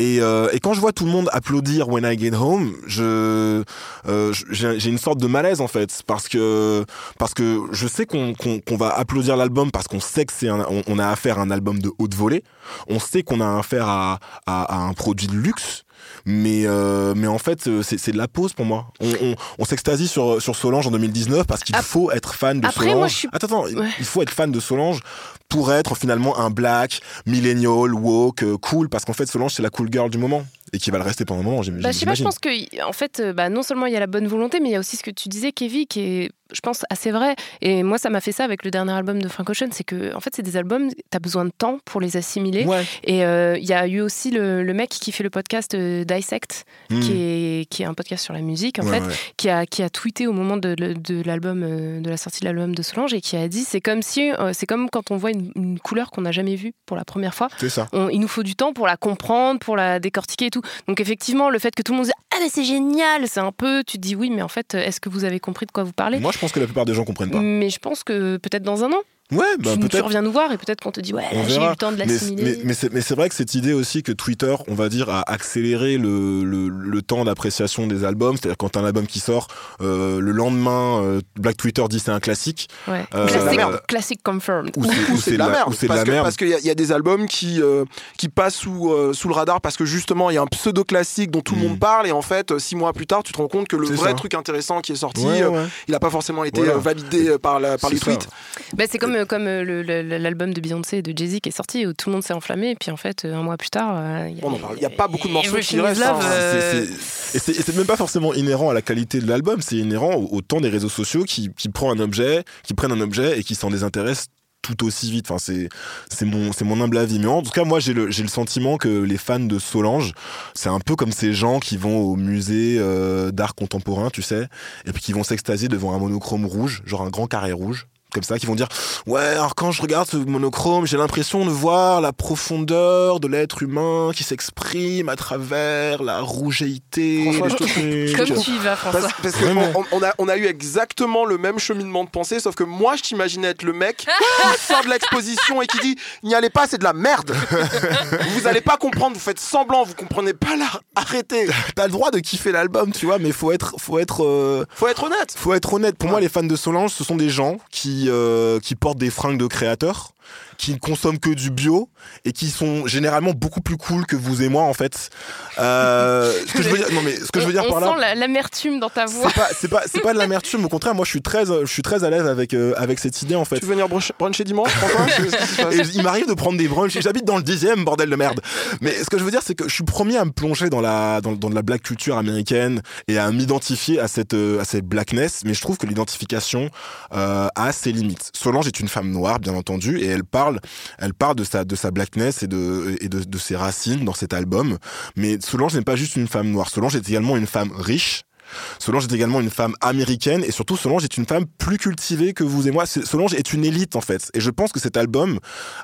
Et, euh, et quand je vois tout le monde applaudir When I Get Home, je euh, j'ai une sorte de malaise en fait parce que parce que je sais qu'on va applaudir l'album parce qu'on sait que c'est on, on a affaire à un album de haute volée, on sait qu'on a affaire à, à, à un produit de luxe. Mais, euh, mais en fait, euh, c'est c'est de la pause pour moi. On, on, on s'extasie sur, sur Solange en 2019 parce qu'il faut être fan de Après, Solange. moi, je suis- Attends, attends, Ouais. il faut être fan de Solange pour être finalement un black, millennial, woke, euh, cool, parce qu'en fait Solange c'est la cool girl du moment et qui va le rester pendant un moment, Bah, je sais pas, je pense que en fait, euh, bah, non seulement il y a la bonne volonté, mais il y a aussi ce que tu disais, Kevin, qui est, je pense, assez vrai. Et moi, ça m'a fait ça avec le dernier album de Frank Ocean, c'est que en fait, c'est des albums, t'as besoin de temps pour les assimiler. Ouais. Et euh, il y a eu aussi le, le mec qui fait le podcast euh, Dissect, Hmm. qui, est, qui est un podcast sur la musique, en Ouais, fait, ouais. qui a, qui a tweeté au moment de, de- de l'album, euh, de la sortie de l'album de Solange, et qui a dit c'est comme si, c'est comme quand on voit une, une couleur qu'on n'a jamais vue pour la première fois. C'est ça. On- il nous faut du temps pour la comprendre, pour la décortiquer et tout. Donc effectivement, le fait que tout le monde dise ah mais c'est génial, c'est un peu, tu te dis oui, mais en fait, est-ce que vous avez compris de quoi vous parlez? Moi je pense que la plupart des gens comprennent pas. Mais je pense que peut-être dans un an, Ouais, bah tu, tu reviens nous voir et peut-être qu'on te dit ouais, j'ai eu le temps de l'assimiler. mais, mais c'est, mais c'est vrai que cette idée aussi que Twitter, on va dire, a accéléré le, le, le temps d'appréciation des albums. C'est-à-dire quand un album qui sort, euh, le lendemain, euh, Black Twitter dit c'est un classique. Ouais. Euh, c'est de la Classic, merde. classic confirmed. Ou c'est, de la merde. ou c'est de parce la que- merde. Parce qu'il y, a- il y a des albums qui, euh, qui passent sous, euh, sous le radar parce que justement, il y a un pseudo-classique dont tout le Mm. monde parle et en fait, euh, six mois plus tard, tu te rends compte que le C'est vrai ça. truc intéressant qui est sorti, Ouais, euh, ouais. il n'a pas forcément été Voilà. euh, validé euh, par, la, par les tweets. Bah, c'est comme, euh, comme euh, l'album de Beyoncé et de Jay-Z qui est sorti où tout le monde s'est enflammé et puis en fait euh, un mois plus tard il y, On en parle. Il y a pas beaucoup de morceaux qui restent, hein. euh, Et c'est même pas forcément inhérent à la qualité de l'album, c'est inhérent au, au temps des réseaux sociaux qui, qui prend un objet, qui prennent un objet et qui s'en désintéressent tout aussi vite. Enfin, c'est c'est mon c'est mon humble avis. Mais en tout cas, moi, j'ai le j'ai le sentiment que les fans de Solange, c'est un peu comme ces gens qui vont au musée euh, d'art contemporain, tu sais, et puis qui vont s'extasier devant un monochrome rouge, genre un grand carré rouge. Comme ça, qui vont dire Ouais, alors quand je regarde ce monochrome, j'ai l'impression de voir la profondeur de l'être humain qui s'exprime à travers la. François, je trucs. comme tu y vas François Parce, parce que Vraiment. on, on a, on a eu exactement le même cheminement de pensée, sauf que moi, je t'imaginais être le mec qui sort de l'exposition et qui dit N'y allez pas, c'est de la merde. vous allez pas comprendre, vous faites semblant, vous comprenez pas l'art. Arrêtez. T'as le droit de kiffer l'album, tu vois, mais faut être, faut être, euh, Faut être honnête. faut être honnête. Pour moi, les fans de Solange, ce sont des gens qui, euh, qui portent des fringues de créateurs, qui ne consomment que du bio et qui sont généralement beaucoup plus cool que vous et moi, en fait. Euh, ce que je veux dire, non mais ce que je veux dire on par là. sent la- l'amertume dans ta voix C'est pas, c'est pas, c'est pas de l'amertume. Au contraire, moi, je suis très, je suis très à l'aise avec, euh, avec cette idée, en fait. Tu veux venir brunch- bruncher dimanche, François Et il m'arrive de prendre des brunchs. J'habite dans le dixième, bordel de merde. Mais ce que je veux dire, c'est que je suis premier à me plonger dans la, dans, dans de la black culture américaine et à m'identifier à cette, euh, à cette blackness. Mais je trouve que l'identification euh, a ses limites. Solange est une femme noire, bien entendu, et elle parle, elle parle de sa, de sa blackness et de, et de, de ses racines dans cet album. Mais Solange n'est pas juste une femme noire. Solange est également une femme riche. Solange est également une femme américaine et surtout Solange est une femme plus cultivée que vous et moi. Solange est une élite en fait. Et je pense que cet album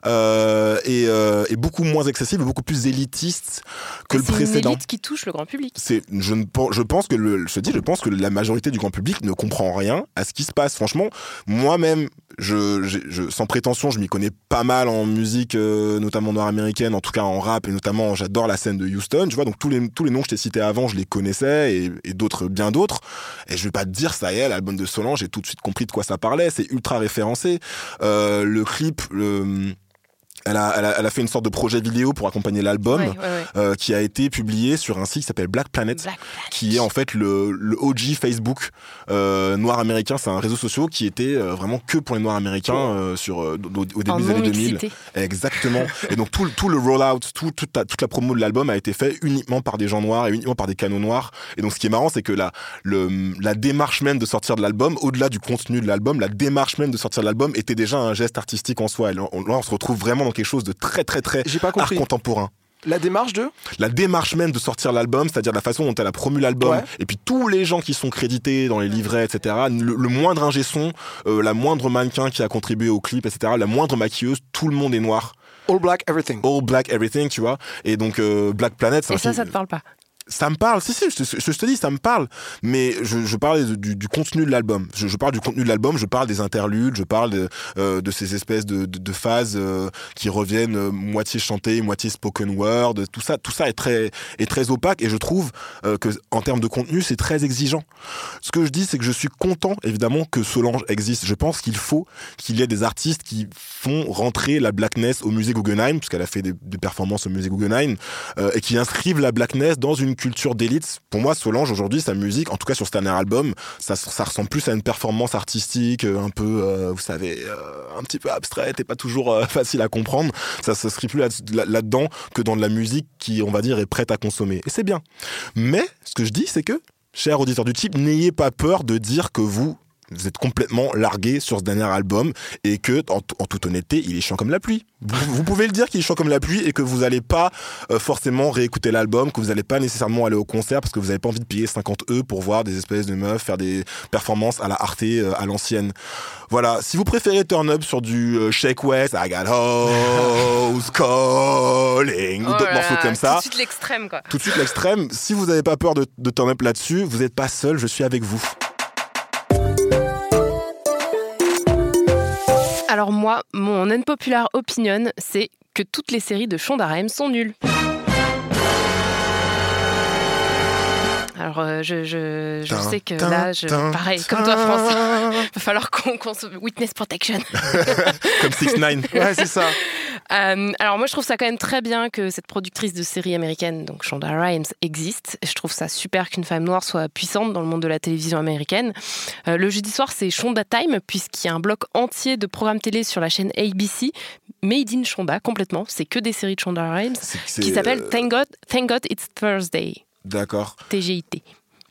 euh, est, euh, est beaucoup moins accessible, beaucoup plus élitiste que le c'est une précédent. élite qui touche le grand public C'est, je, ne, je pense que le, je te dis, je pense que la majorité du grand public ne comprend rien à ce qui se passe. Franchement, moi-même, je, j'ai- je, sans prétention, je m'y connais pas mal en musique, euh, notamment noire américaine, en tout cas en rap et notamment j'adore la scène de Houston. Tu vois, donc tous les tous les noms que je t'ai cités avant, je les connaissais et, et d'autres, bien d'autres. Et je vais pas te dire ça y est, l'album de Solange, j'ai tout de suite compris de quoi ça parlait. C'est ultra référencé. Euh, le clip. Le, Elle a, elle, a, elle a fait une sorte de projet vidéo pour accompagner l'album Ouais, ouais, ouais. euh, qui a été publié sur un site qui s'appelle Black Planet, Black qui est en fait le, le OG Facebook euh, noir américain. C'est un réseau social qui était euh, vraiment que pour les noirs américains euh, sur, euh, au, au début En des années 2000. non-mixité. Exactement. et donc tout, le- tout le rollout, tout, toute, la, toute la promo de l'album a été fait uniquement par des gens noirs et uniquement par des canaux noirs. Et donc ce qui est marrant, c'est que la, le, la démarche même de sortir de l'album, au-delà du contenu de l'album, la démarche même de sortir de l'album était déjà un geste artistique en soi. Et là, on, là, on se retrouve vraiment dans quelque chose de très très très pas art contemporain. La démarche de? La démarche même de sortir l'album, c'est-à-dire la façon dont elle a promu l'album, Ouais. et puis tous les gens qui sont crédités dans les livrets, etc. Le, le moindre ingé son, euh, la moindre mannequin qui a contribué au clip, etc. La moindre maquilleuse, tout le monde est noir. All Black Everything. All black everything, tu vois. Et donc euh, Black Planet, c'est Et ça, film- ça te parle pas? Ça me parle, si, si, je te, dis, ça me parle. Mais je, parle du, contenu de l'album. Je, parle du contenu de l'album, je parle des interludes, je parle de, euh, ces espèces de, phases euh, qui reviennent euh, moitié chantées, moitié spoken word. Tout ça, tout ça est très, est très opaque et je trouve que en termes de contenu, c'est très exigeant. Ce que je dis, c'est que je suis content, évidemment, que Solange existe. Je pense qu'il faut qu'il y ait des artistes qui font rentrer la blackness au musée Guggenheim, puisqu'elle a fait des, des performances au musée Guggenheim, et qui inscrivent la blackness dans une culture d'élite. Pour moi, Solange, aujourd'hui, sa musique, en tout cas sur ce dernier album, ça, ça ressemble plus à une performance artistique, euh, un peu, euh, vous savez, euh, un petit peu abstraite et pas toujours facile à comprendre. Ça se s'inscrit plus là- là- là-dedans que dans de la musique qui, on va dire, est prête à consommer. Et c'est bien. Mais, ce que je dis, c'est que, chers auditeurs du type, n'ayez pas peur de dire que vous vous êtes complètement largué sur ce dernier album et que, en, en toute honnêteté, il est chiant comme la pluie. Vous, vous pouvez le dire qu'il est chiant comme la pluie et que vous n'allez pas euh, forcément réécouter l'album, que vous n'allez pas nécessairement aller au concert parce que vous n'avez pas envie de payer 50 E pour voir des espèces de meufs faire des performances à la Arte euh, à l'ancienne. Voilà, si vous préférez turn up sur du euh, Shake West, I got hoes calling, ou Oh d'autres morceaux comme ça, Tout de suite l'extrême, quoi. tout de suite l'extrême, si vous n'avez pas peur de, de turn up là-dessus, vous n'êtes pas seul, je suis avec vous. Alors moi, mon unpopular opinion, c'est que toutes les séries de Shonda sont nulles. Alors euh, je, je, sais que là, je, pareil, comme toi France, va falloir qu'on qu'on se witness protection. Comme 6 9 Ouais, c'est ça. Euh, alors moi je trouve ça quand même très bien que cette productrice de séries américaine, donc Shonda Rhimes, existe. Je trouve ça super qu'une femme noire soit puissante dans le monde de la télévision américaine. Euh, le jeudi soir c'est Shonda Time puisqu'il y a un bloc entier de programmes télé sur la chaîne ABC, made in Shonda complètement. C'est que des séries de Shonda Rhimes qui s'appelle Thank God, Thank God It's Thursday. D'accord, TGIT.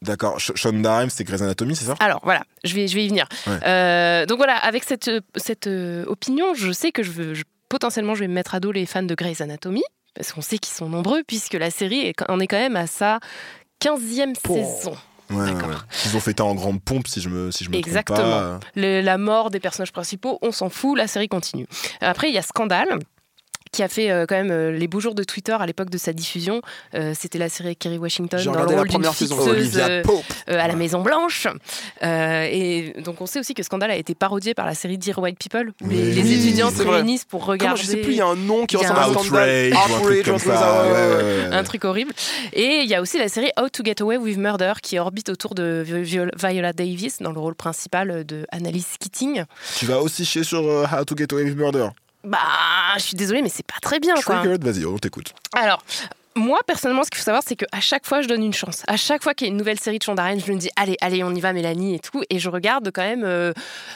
d'accord. Shonda Rhimes, c'est Grey's Anatomy, c'est ça? Alors voilà, je vais, je vais y venir. Ouais. Euh, donc voilà, avec cette, cette euh, opinion, je sais que je veux, je- potentiellement je vais me mettre à dos les fans de Grey's Anatomy, parce qu'on sait qu'ils sont nombreux, puisque la série est, en est quand même à sa 15e saison. Ouais, ouais. Ils ont fêté en grande pompe, si je me, si je me Exactement. trompe pas. Le- la mort des personnages principaux, on s'en fout, la série continue. Après, il y a Scandale qui a fait euh, quand même euh, les beaux jours de Twitter à l'époque de sa diffusion. Euh, C'était la série Kerry Washington dans le rôle d'une fixeuse à la Maison Blanche. Et donc on sait aussi que Scandale a été parodié par la série Dear White People, où les, Oui. les Oui, étudiants se réunissent pour Comment, regarder je sais plus, il y a un nom qui ressemble à un- Scandale. Un truc horrible. Et il y a aussi la série How to Get Away with Murder qui orbite autour de Vi- Vi- Viola Davis dans le rôle principal de Annalise Keating. Tu vas aussi chier sur How to Get Away with Murder? Bah, je suis désolée, mais c'est pas très bien, quoi. Triggered, vas-y, on t'écoute. Alors, moi, personnellement, ce qu'il faut savoir, c'est qu'à chaque fois, je donne une chance. À chaque fois qu'il y a une nouvelle série de Shonda Rhimes, je me dis, allez, allez, on y va, Mélanie et tout. Et je regarde quand même, euh,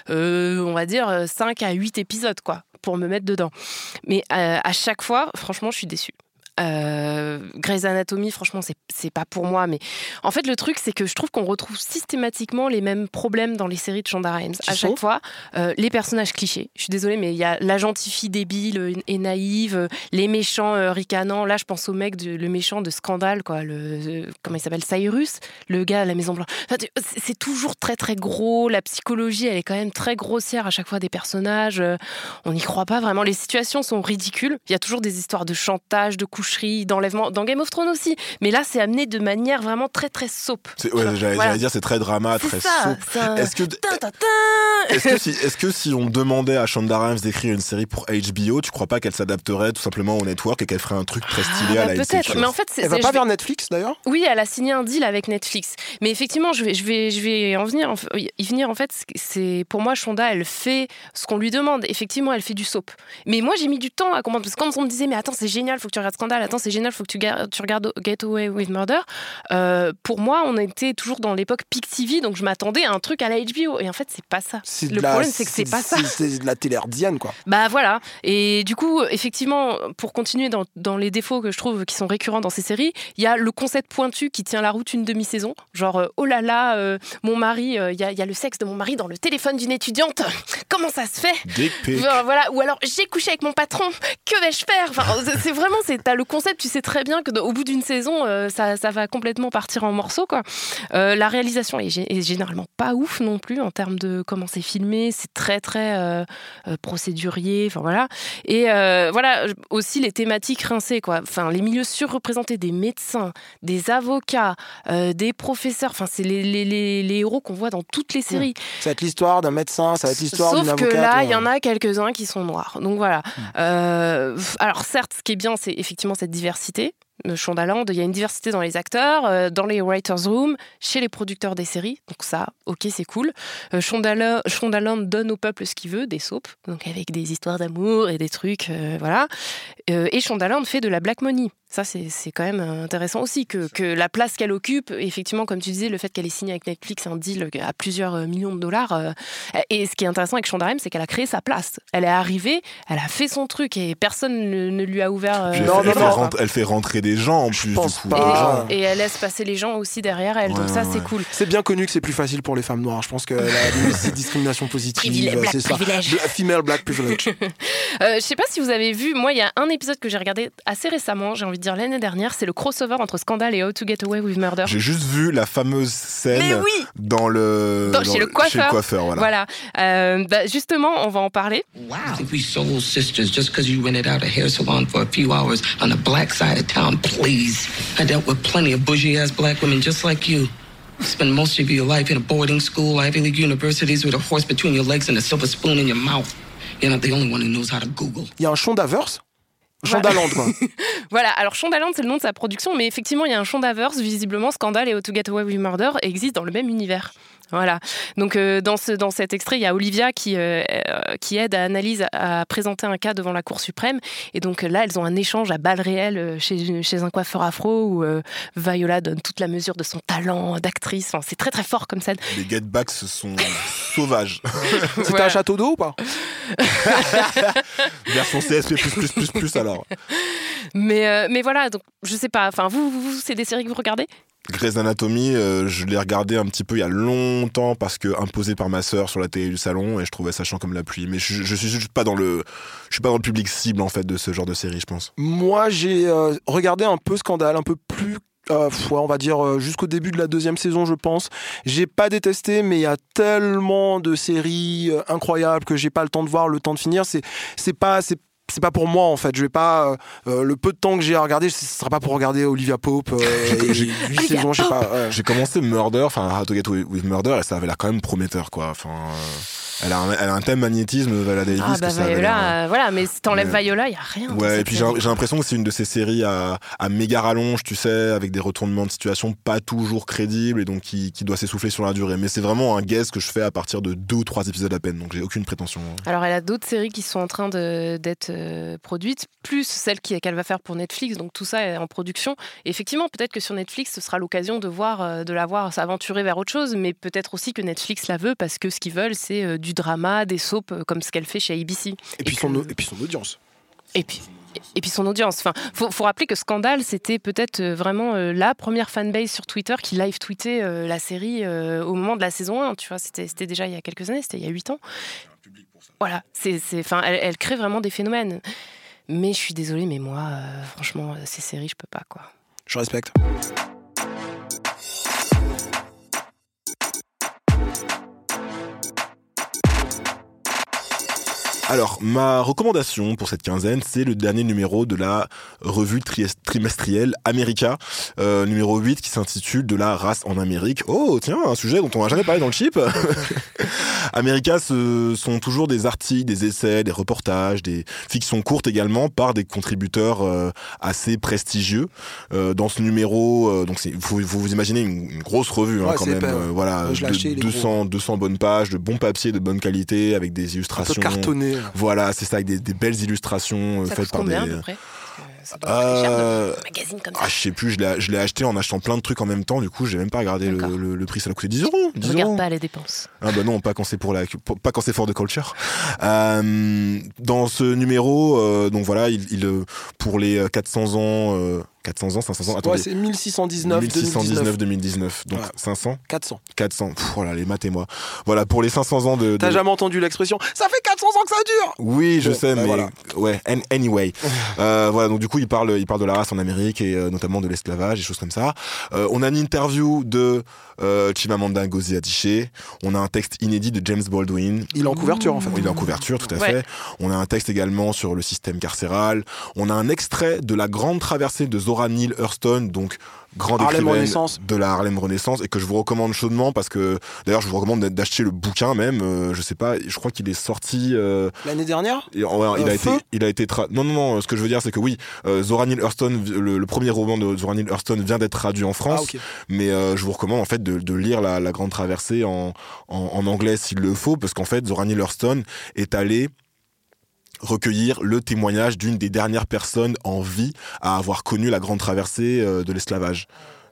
euh, on va dire, 5 à 8 épisodes, quoi, pour me mettre dedans. Mais euh, à chaque fois, franchement, je suis déçue. Euh, Grey's Anatomy, franchement, c'est- pas pour moi. Mais en fait, le truc, c'est que je trouve qu'on retrouve systématiquement les mêmes problèmes dans les séries de Shonda Rhimes. À chaque fois, euh, les personnages clichés. Je suis désolée, mais il y a la gentille fille débile euh, et naïve, euh, les méchants euh, ricanants. Là, je pense au mec, de, le méchant de Scandale, quoi. Le, comment il s'appelle Cyrus, le gars à la Maison Blanche. Enfin, c'est- toujours très très gros. La psychologie, elle est quand même très grossière à chaque fois des personnages. On n'y croit pas vraiment. Les situations sont ridicules. Il y a toujours des histoires de chantage, de couches boucherie, d'enlèvement. Dans Game of Thrones aussi. Mais là, c'est amené de manière vraiment très, très soap. C'est- ouais, j'allais Voilà. j'allais dire, c'est très drama, très ça, soap. c'est un- Est-ce que, est-ce que, si, est-ce que si on demandait à Shonda Rhimes d'écrire une série pour HBO, tu crois pas qu'elle s'adapterait tout simplement au network et qu'elle ferait un truc très stylé Ah, à bah, la peut-être. Mais en fait, c'est. Elle va c'est- pas vers Netflix d'ailleurs? Oui, elle a signé un deal avec Netflix. Mais effectivement, je vais, je vais, je vais en venir, en y venir. En fait, c'est pour moi, Shonda, elle fait ce qu'on lui demande. Effectivement, elle fait du soap. Mais moi, j'ai mis du temps à comprendre parce que quand on me disait, mais attends, c'est génial, faut que tu regardes Attends, c'est génial, faut que tu, gar- tu regardes Get Away with Murder. Euh, pour moi, on était toujours dans l'époque Peak TV, donc je m'attendais à un truc à la HBO. Et en fait, c'est pas ça. Le la- problème, c'est que c'est pas ça. C'est de la télé hertzienne, quoi. Bah voilà. Et du coup, effectivement, pour continuer dans, dans les défauts que je trouve qui sont récurrents dans ces séries, il y a le concept pointu qui tient la route une demi-saison. Genre, euh, oh là là, euh, mon mari, euh, il y, a, y a le sexe de mon mari dans le téléphone d'une étudiante. Comment ça se fait? Pic. Voilà. Ou alors, j'ai couché avec mon patron. Que vais-je faire? Enfin, c'est- C'est vraiment, c'est- t'as le concept, tu sais très bien que au bout d'une saison, euh, ça, ça va complètement partir en morceaux. Quoi. Euh, la réalisation est, est généralement pas ouf non plus en termes de comment c'est filmé. C'est très, très euh, procédurier. Enfin, voilà. Et voilà, aussi les thématiques rincées. Quoi. Enfin, les milieux surreprésentés des médecins, des avocats, des professeurs. Enfin, c'est les, les- les- les héros qu'on voit dans toutes les séries. Ça va être l'histoire d'un médecin, ça va être l'histoire d'une Sauf que là, il y en a quelques-uns qui sont noirs. Donc voilà. Euh, alors certes, ce qui est bien, c'est effectivement cette diversité. Euh, Shondaland, il y a une diversité dans les acteurs, euh, dans les writers' room, chez les producteurs des séries. Donc ça, ok, c'est cool. Euh, Shondala- Shondaland donne au peuple ce qu'il veut, des soaps, donc avec des histoires d'amour et des trucs, euh, voilà. Et Shondaland fait de la black money. Ça, c'est quand même intéressant aussi, que, que la place qu'elle occupe, effectivement, comme tu disais, le fait qu'elle ait signé avec Netflix un deal à plusieurs millions de dollars. euh, et ce qui est intéressant avec Shonda Rhimes, c'est qu'elle a créé sa place. Elle est arrivée, elle a fait son truc et personne ne, ne lui a ouvert. euh, Puis elle, Non, fait, elle non, fait non. rentrer, elle fait rentrer des gens en plus. pense du coup. pas. et, et elle laisse passer les gens aussi derrière elle, donc Ouais, ça ouais, c'est cool. C'est bien connu que c'est plus facile pour les femmes noires. Je pense que la c'est discrimination positive, black c'est ça. Bla- Female black privilege. Euh, je sais pas si vous avez vu, moi il y a un épisode que j'ai regardé assez récemment, j'ai envie de dire l'année dernière, c'est le crossover entre Scandal et How to Get Away with Murder. J'ai juste vu la fameuse scène Mais oui dans le Dans- chez le coiffeur. voilà. Voilà. Euh, bah, justement, on va en parler. I think we soul sisters just because you rented out a hair salon for a few hours on the black side of town, please. I dealt with plenty of bougie ass black women just like you. You spend most of your life in a boarding school, Ivy League universities with a horse between your legs and a silver spoon in your mouth. You're not the only one who knows how to Google. Il y a un Shondaverse? Shondaland, quoi. Voilà, alors Shondaland, c'est le nom de sa production, mais effectivement, il y a un Shondaverse, visiblement, Scandal et How to Get Away with Murder existent dans le même univers. Voilà. Donc, euh, dans, ce, dans cet extrait, il y a Olivia qui, euh, euh, qui aide à Analyse à, à présenter un cas devant la Cour suprême. Et donc là, elles ont un échange à balles réelles chez, chez un coiffeur afro où euh, Viola donne toute la mesure de son talent d'actrice. Enfin, c'est très, très fort comme scène. Les get backs sont sauvages. C'était Voilà. un château d'eau ou pas? Version CSP plus plus plus plus alors. Mais, euh, mais voilà, donc je sais pas. Enfin, vous, vous, vous, c'est des séries que vous regardez? Grey's Anatomy, euh, je l'ai regardé un petit peu il y a longtemps parce que imposé par ma sœur sur la télé du salon et je trouvais ça chiant comme la pluie. Mais je, je suis juste pas dans le, je suis pas dans le public cible en fait de ce genre de série, je pense. Moi, j'ai euh, regardé un peu Scandale, un peu plus. euh, on va dire euh, jusqu'au début de la deuxième saison, je pense. J'ai pas détesté, mais il y a tellement de séries incroyables que j'ai pas le temps de voir, le temps de finir. C'est, pas, c'est pas pour moi en fait. Je vais pas euh, euh, le peu de temps que j'ai à regarder, ce sera pas pour regarder Olivia Pope. Euh, J'ai- huit saisons, je sais pas. ouais. J'ai commencé Murder, enfin How to Get Away with Murder et ça avait l'air quand même prometteur quoi. Enfin, euh, elle a un, elle a un thème magnétisme, Viola Davis. Ah, bah que ça euh, euh, voilà, mais si t'enlèves Mais- Viola, il y a rien. Ouais, et puis j'ai l'impression que c'est une de ces séries à, à méga rallonge, tu sais, avec des retournements de situation pas toujours crédibles et donc qui, qui doit s'essouffler sur la durée. Mais c'est vraiment un guess que je fais à partir de deux ou trois épisodes à peine, donc j'ai aucune prétention. Alors, elle a d'autres séries qui sont en train d'être euh, produites, plus celle qu'elle va faire pour Netflix. Donc, tout ça est en production. Et effectivement, peut-être que sur Netflix, ce sera l'occasion de, voir, euh, de la voir s'aventurer vers autre chose, mais peut-être aussi que Netflix la veut parce que ce qu'ils veulent, c'est euh, du drama, des soaps, euh, comme ce qu'elle fait chez ABC. Et puis, son, et puis son audience. Et puis, et puis son audience. Enfin, faut, faut rappeler que Scandale, c'était peut-être euh, vraiment euh, la première fanbase sur Twitter qui live tweetait euh, la série euh, au moment de la saison 1. Tu vois, c'était déjà il y a quelques années, c'était il y a 8 ans. Voilà, c'est, enfin, elle, elle crée vraiment des phénomènes. Mais je suis désolée, mais moi, franchement, ces séries, je peux pas, quoi. Je respecte. Alors, ma recommandation pour cette quinzaine, c'est le dernier numéro de la revue tri- trimestrielle America, euh, numéro 8, qui s'intitule De la race en Amérique. Oh, tiens, un sujet dont on va jamais parlé dans le chip. America, ce sont toujours des articles, des essais, des reportages, des fictions courtes également par des contributeurs euh, assez prestigieux. Euh, dans ce numéro, euh, donc vous, vous imaginez une, une grosse revue hein, quand même. voilà, Ouais, je l'ai de- acheté, il est 200, 200 bonnes pages, de bons papiers de bonne qualité, avec des illustrations. cartonné. Voilà, c'est ça, avec des, des belles illustrations euh, Ça faites par combien des. à peu près Euh, magazine comme ça. ah, je sais plus, je l'ai, acheté en achetant plein de trucs en même temps, du coup, j'ai même pas regardé le, le- le prix, ça a coûté 10 euros. 10 Regarde euros. pas les dépenses. Ah bah non, pas quand c'est pour la, pas quand c'est fort de culture. Euh, dans ce numéro, euh, donc voilà, il, il, pour les euh, 400 ans, 400 ans, 500 ans, Ouais, c'est 1619, 1619 2019 donc Voilà. 500 400 400 Pff, voilà les maths et moi. Voilà pour les 500 ans de, de- T'as jamais entendu l'expression Ça fait 400 ans que ça dure! Oui je Bon, sais bah mais voilà. ouais an- anyway. Euh, voilà donc du coup il parle il parle de la race en Amérique et euh, notamment de l'esclavage et choses comme ça. Euh, on a une interview de euh, Chimamanda Ngozi Adichie on a un texte inédit de James Baldwin Il est en couverture en fait. il est en couverture, tout à Ouais. fait. On a un texte également sur le système carcéral. On a un extrait de la grande traversée de Zora Neale Hurston, donc grande Harlem Renaissance. de la Harlem Renaissance, et que je vous recommande chaudement parce que, d'ailleurs, je vous recommande d'acheter le bouquin même. euh, je sais pas, je crois qu'il est sorti. euh, L'année dernière et, ouais, il Euh, a été, il a été tra- non non non. Ce que je veux dire, c'est que oui, euh, Zora Neale Hurston, le, le premier roman de Zora Neale Hurston vient d'être traduit en France, Ah, mais euh, je vous recommande en fait de, de lire la, la Grande Traversée en, en, en anglais s'il le faut, parce qu'en fait, Zora Neale Hurston est allée recueillir le témoignage d'une des dernières personnes en vie à avoir connu la grande traversée euh, de l'esclavage.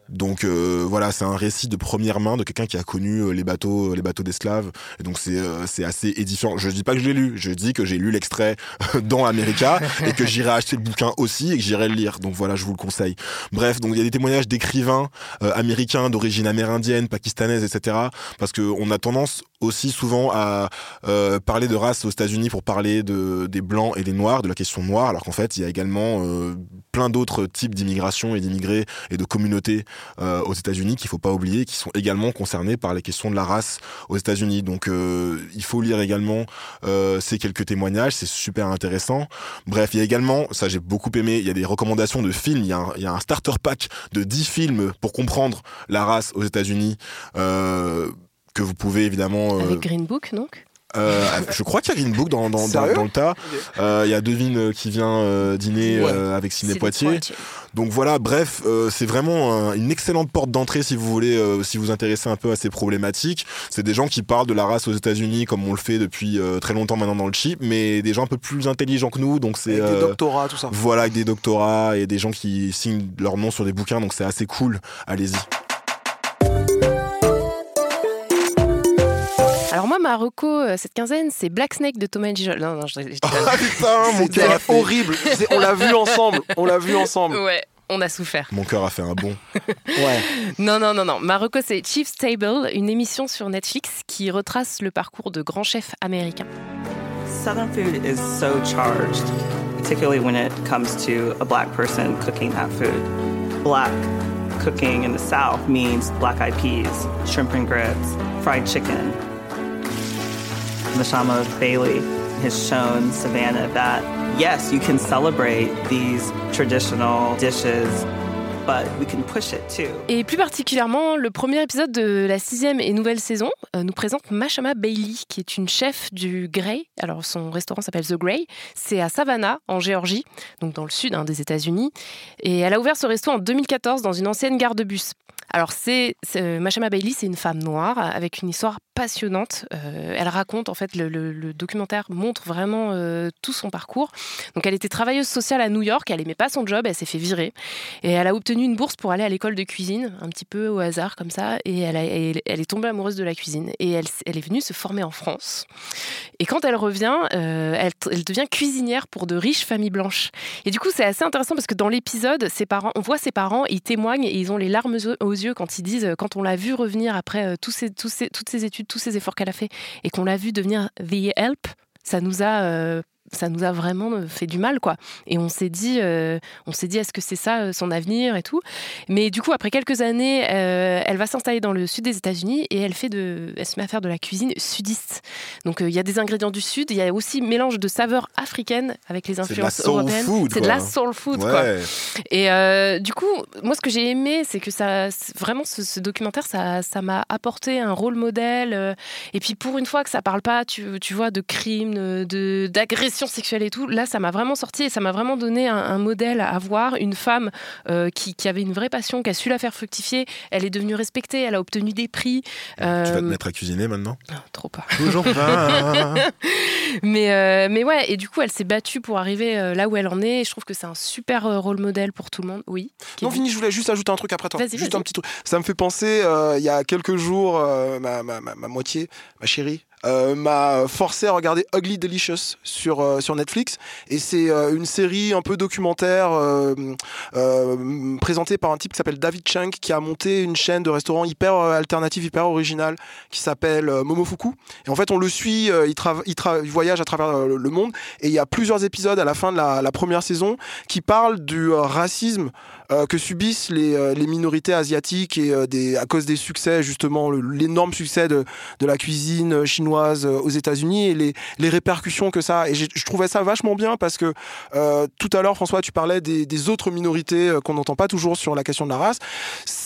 Donc euh, voilà, c'est un récit de première main de quelqu'un qui a connu euh, les bateaux, les bateaux d'esclaves. Et donc c'est assez édifiant. Je dis pas que je l'ai lu, je dis que j'ai lu l'extrait dans America et que j'irai acheter le bouquin aussi et que j'irai le lire. Donc voilà, je vous le conseille. Bref, donc il y a des témoignages d'écrivains américains d'origine amérindienne, pakistanaise, etc. Parce que on a tendance aussi souvent à euh, parler de race aux États-Unis pour parler de, des blancs et des noirs, de la question noire, alors qu'en fait il y a également euh, plein d'autres types d'immigration et d'immigrés et de communautés euh, aux États-Unis qu'il faut pas oublier, qui sont également concernés par les questions de la race aux États-Unis. Donc il faut lire également ces quelques témoignages, c'est super intéressant. Bref, il y a également, ça j'ai beaucoup aimé, il y a des recommandations de films, il y a un, starter pack de 10 films pour comprendre la race aux États-Unis. Que vous pouvez évidemment euh, Avec Green Book, donc euh, je crois qu'il y a Green Book dans, dans, dans, Sérieux dans le tas. Euh, Il y a Devine qui vient euh, dîner Ouais. euh, avec Ciné Poitiers. Poitiers. Donc voilà, bref, euh, c'est vraiment un- une excellente porte d'entrée si vous voulez, euh, si vous intéressez un peu à ces problématiques. C'est des gens qui parlent de la race aux États-Unis comme on le fait depuis euh, très longtemps maintenant dans le chip, mais des gens un peu plus intelligents que nous. Donc c'est Avec des doctorats, tout ça. Voilà, avec des doctorats et des gens qui signent leur nom sur des bouquins, donc c'est assez cool. Allez-y. Alors moi, ma reco euh, cette quinzaine, c'est Black Snake de Thomas Gijol. Non, non, je. Ah putain, mon cœur a fait- horrible. On l'a vu ensemble. On l'a vu ensemble. Ouais, on a souffert. Mon cœur a fait un bond. Ouais. Non, non, non, non. Ma reco, c'est Chief's Table, une émission sur Netflix qui retrace le parcours de grands chefs américains. Southern food is so charged, particularly when it comes to a black person cooking that food. Black cooking in the South means black eyed peas, shrimp and grits, fried chicken. Mashama Bailey has shown Savannah that yes, you can celebrate these traditional dishes, but we can push it too. Et plus particulièrement, le premier épisode de la sixième et nouvelle saison euh, nous présente Mashama Bailey, qui est une chef du Grey. Alors son restaurant s'appelle The Grey. C'est à Savannah, en Géorgie, donc dans le sud hein, des États-Unis. Et elle a ouvert ce resto en 2014 dans une ancienne gare de bus. Alors c'est euh, Mashama Bailey, c'est une femme noire avec une histoire passionnante. Euh, elle raconte en fait le, documentaire montre vraiment euh, tout son parcours. Donc elle était travailleuse sociale à New York. Elle aimait pas son job, elle s'est fait virer et elle a obtenu une bourse pour aller à l'école de cuisine, un petit peu au hasard comme ça. Et elle, est tombée amoureuse de la cuisine et elle, est venue se former en France. Et quand elle revient, elle, elle devient cuisinière pour de riches familles blanches. Et du coup, c'est assez intéressant parce que dans l'épisode, on voit ses parents, ils témoignent et ils ont les larmes aux- aux quand ils disent, euh, quand on l'a vu revenir après euh, ces, ces- toutes ces études, tous ces efforts qu'elle a fait et qu'on l'a vu devenir The Help, ça nous a euh, ça nous a vraiment fait du mal, quoi. Et on s'est dit, euh, on s'est dit, est-ce que c'est ça euh, son avenir et tout? Mais du coup, après quelques années, euh, elle va s'installer dans le sud des États-Unis et elle fait de, elle se met à faire de la cuisine sudiste. Donc il y a des ingrédients du sud, il y a aussi mélange de saveurs africaines avec les C'est de la influences soul européennes. food, C'est de quoi. la soul food, quoi. Et euh, du coup, moi, ce que j'ai aimé, c'est que ça, vraiment, ce, ce documentaire, ça, ça m'a apporté un rôle modèle. euh, et puis, pour une fois que ça parle pas, tu, tu vois, de crimes, de d'agressions sexuelles et tout, là, ça m'a vraiment sorti et ça m'a vraiment donné un, un modèle à voir. Une femme euh, qui, qui avait une vraie passion, qui a su la faire fructifier. Elle est devenue respectée, elle a obtenu des prix. Tu vas te Euh, mettre à cuisiner maintenant? Trop pas. Toujours pas. mais, euh, mais ouais, et du coup, elle s'est battue pour arriver euh, là où elle en est. Et je trouve que c'est un super euh, rôle modèle pour tout le monde. Oui. Non, Vini, je voulais juste ajouter un truc après toi. Vas-y, Juste un petit truc. Ça me fait penser, euh, il y a quelques jours, euh, ma, ma, ma, ma moitié, ma chérie, euh, m'a forcé à regarder Ugly Delicious sur, euh, Netflix. Et c'est euh, une série un peu documentaire présentée par un type qui s'appelle David Chang, qui a monté une chaîne de restaurants hyper alternative, hyper originale, qui s'appelle Momofuku. Et en fait, on le suit, il, il, il voyage à travers le monde. Et il y a plusieurs épisodes à la fin de la, première saison qui parlent du racisme euh, que subissent les, euh, les minorités asiatiques et euh, des, à cause des succès, justement, l'énorme succès de, de la cuisine chinoise euh, aux États-Unis et les, les répercussions que ça a. Et je trouvais ça vachement bien parce que euh, tout à l'heure, François, tu parlais des, des autres minorités euh, qu'on n'entend pas toujours sur la question de la race.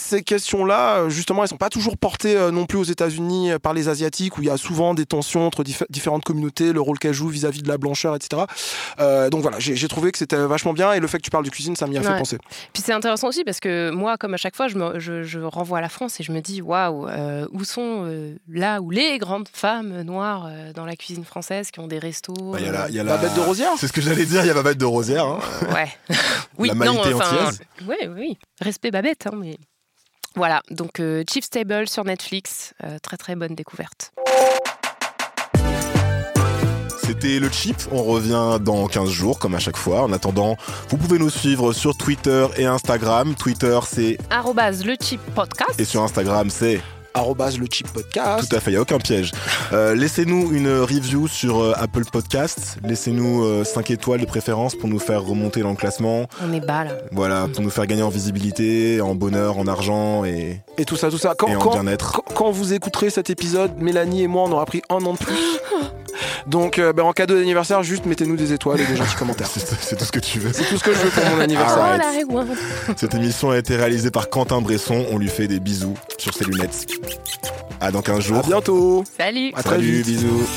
Ces questions-là, euh, justement, elles sont pas toujours portées euh, non plus aux États-Unis euh, par les Asiatiques, où il y a souvent des tensions entre dif- différentes communautés, le rôle qu'elles jouent vis-à-vis de la blancheur, etc. Euh, donc voilà, j'ai trouvé que c'était vachement bien et le fait que tu parles de cuisine, ça m'y a fait Ouais. penser. Puis c'est intéressant aussi parce que moi, comme à chaque fois, je, me- je- je renvoie à la France et je me dis waouh, où sont euh, là où les grandes femmes noires euh, dans la cuisine française qui ont des restos Bah, Il y a la, y a la- Babette de Rosière C'est ce que j'allais dire, il y a Babette de Rosière. hein. Ouais. oui, La non, enfin, oui, oui. Respect Babette, hein, mais voilà. Donc euh, Chief Stable sur Netflix, euh, très très bonne découverte. C'était le chip, on revient dans 15 jours comme à chaque fois. En attendant, vous pouvez nous suivre sur Twitter et Instagram. Twitter c'est le Chip Podcast. et sur Instagram c'est le chip podcast. Tout à fait, il n'y a aucun piège. Euh, Laissez-nous une review sur euh, Apple Podcasts. Laissez-nous 5 étoiles de préférence pour nous faire remonter dans le classement. On est bas là. Voilà, pour nous faire gagner en visibilité, en bonheur, en argent et, Et tout ça, tout ça. Quand, et en quand, bien-être. quand- quand vous écouterez cet épisode, Mélanie et moi, on aura pris un an de plus. Donc, euh, ben, en cadeau d'anniversaire, juste mettez-nous des étoiles et des gentils commentaires. C'est c'est tout ce que tu veux. C'est tout ce que je veux pour mon anniversaire. Oh. Cette émission a été réalisée par Quentin Bresson. On lui fait des bisous sur ses lunettes. À dans 15 jours. À bientôt. Salut. À très Salut, vite. bisous.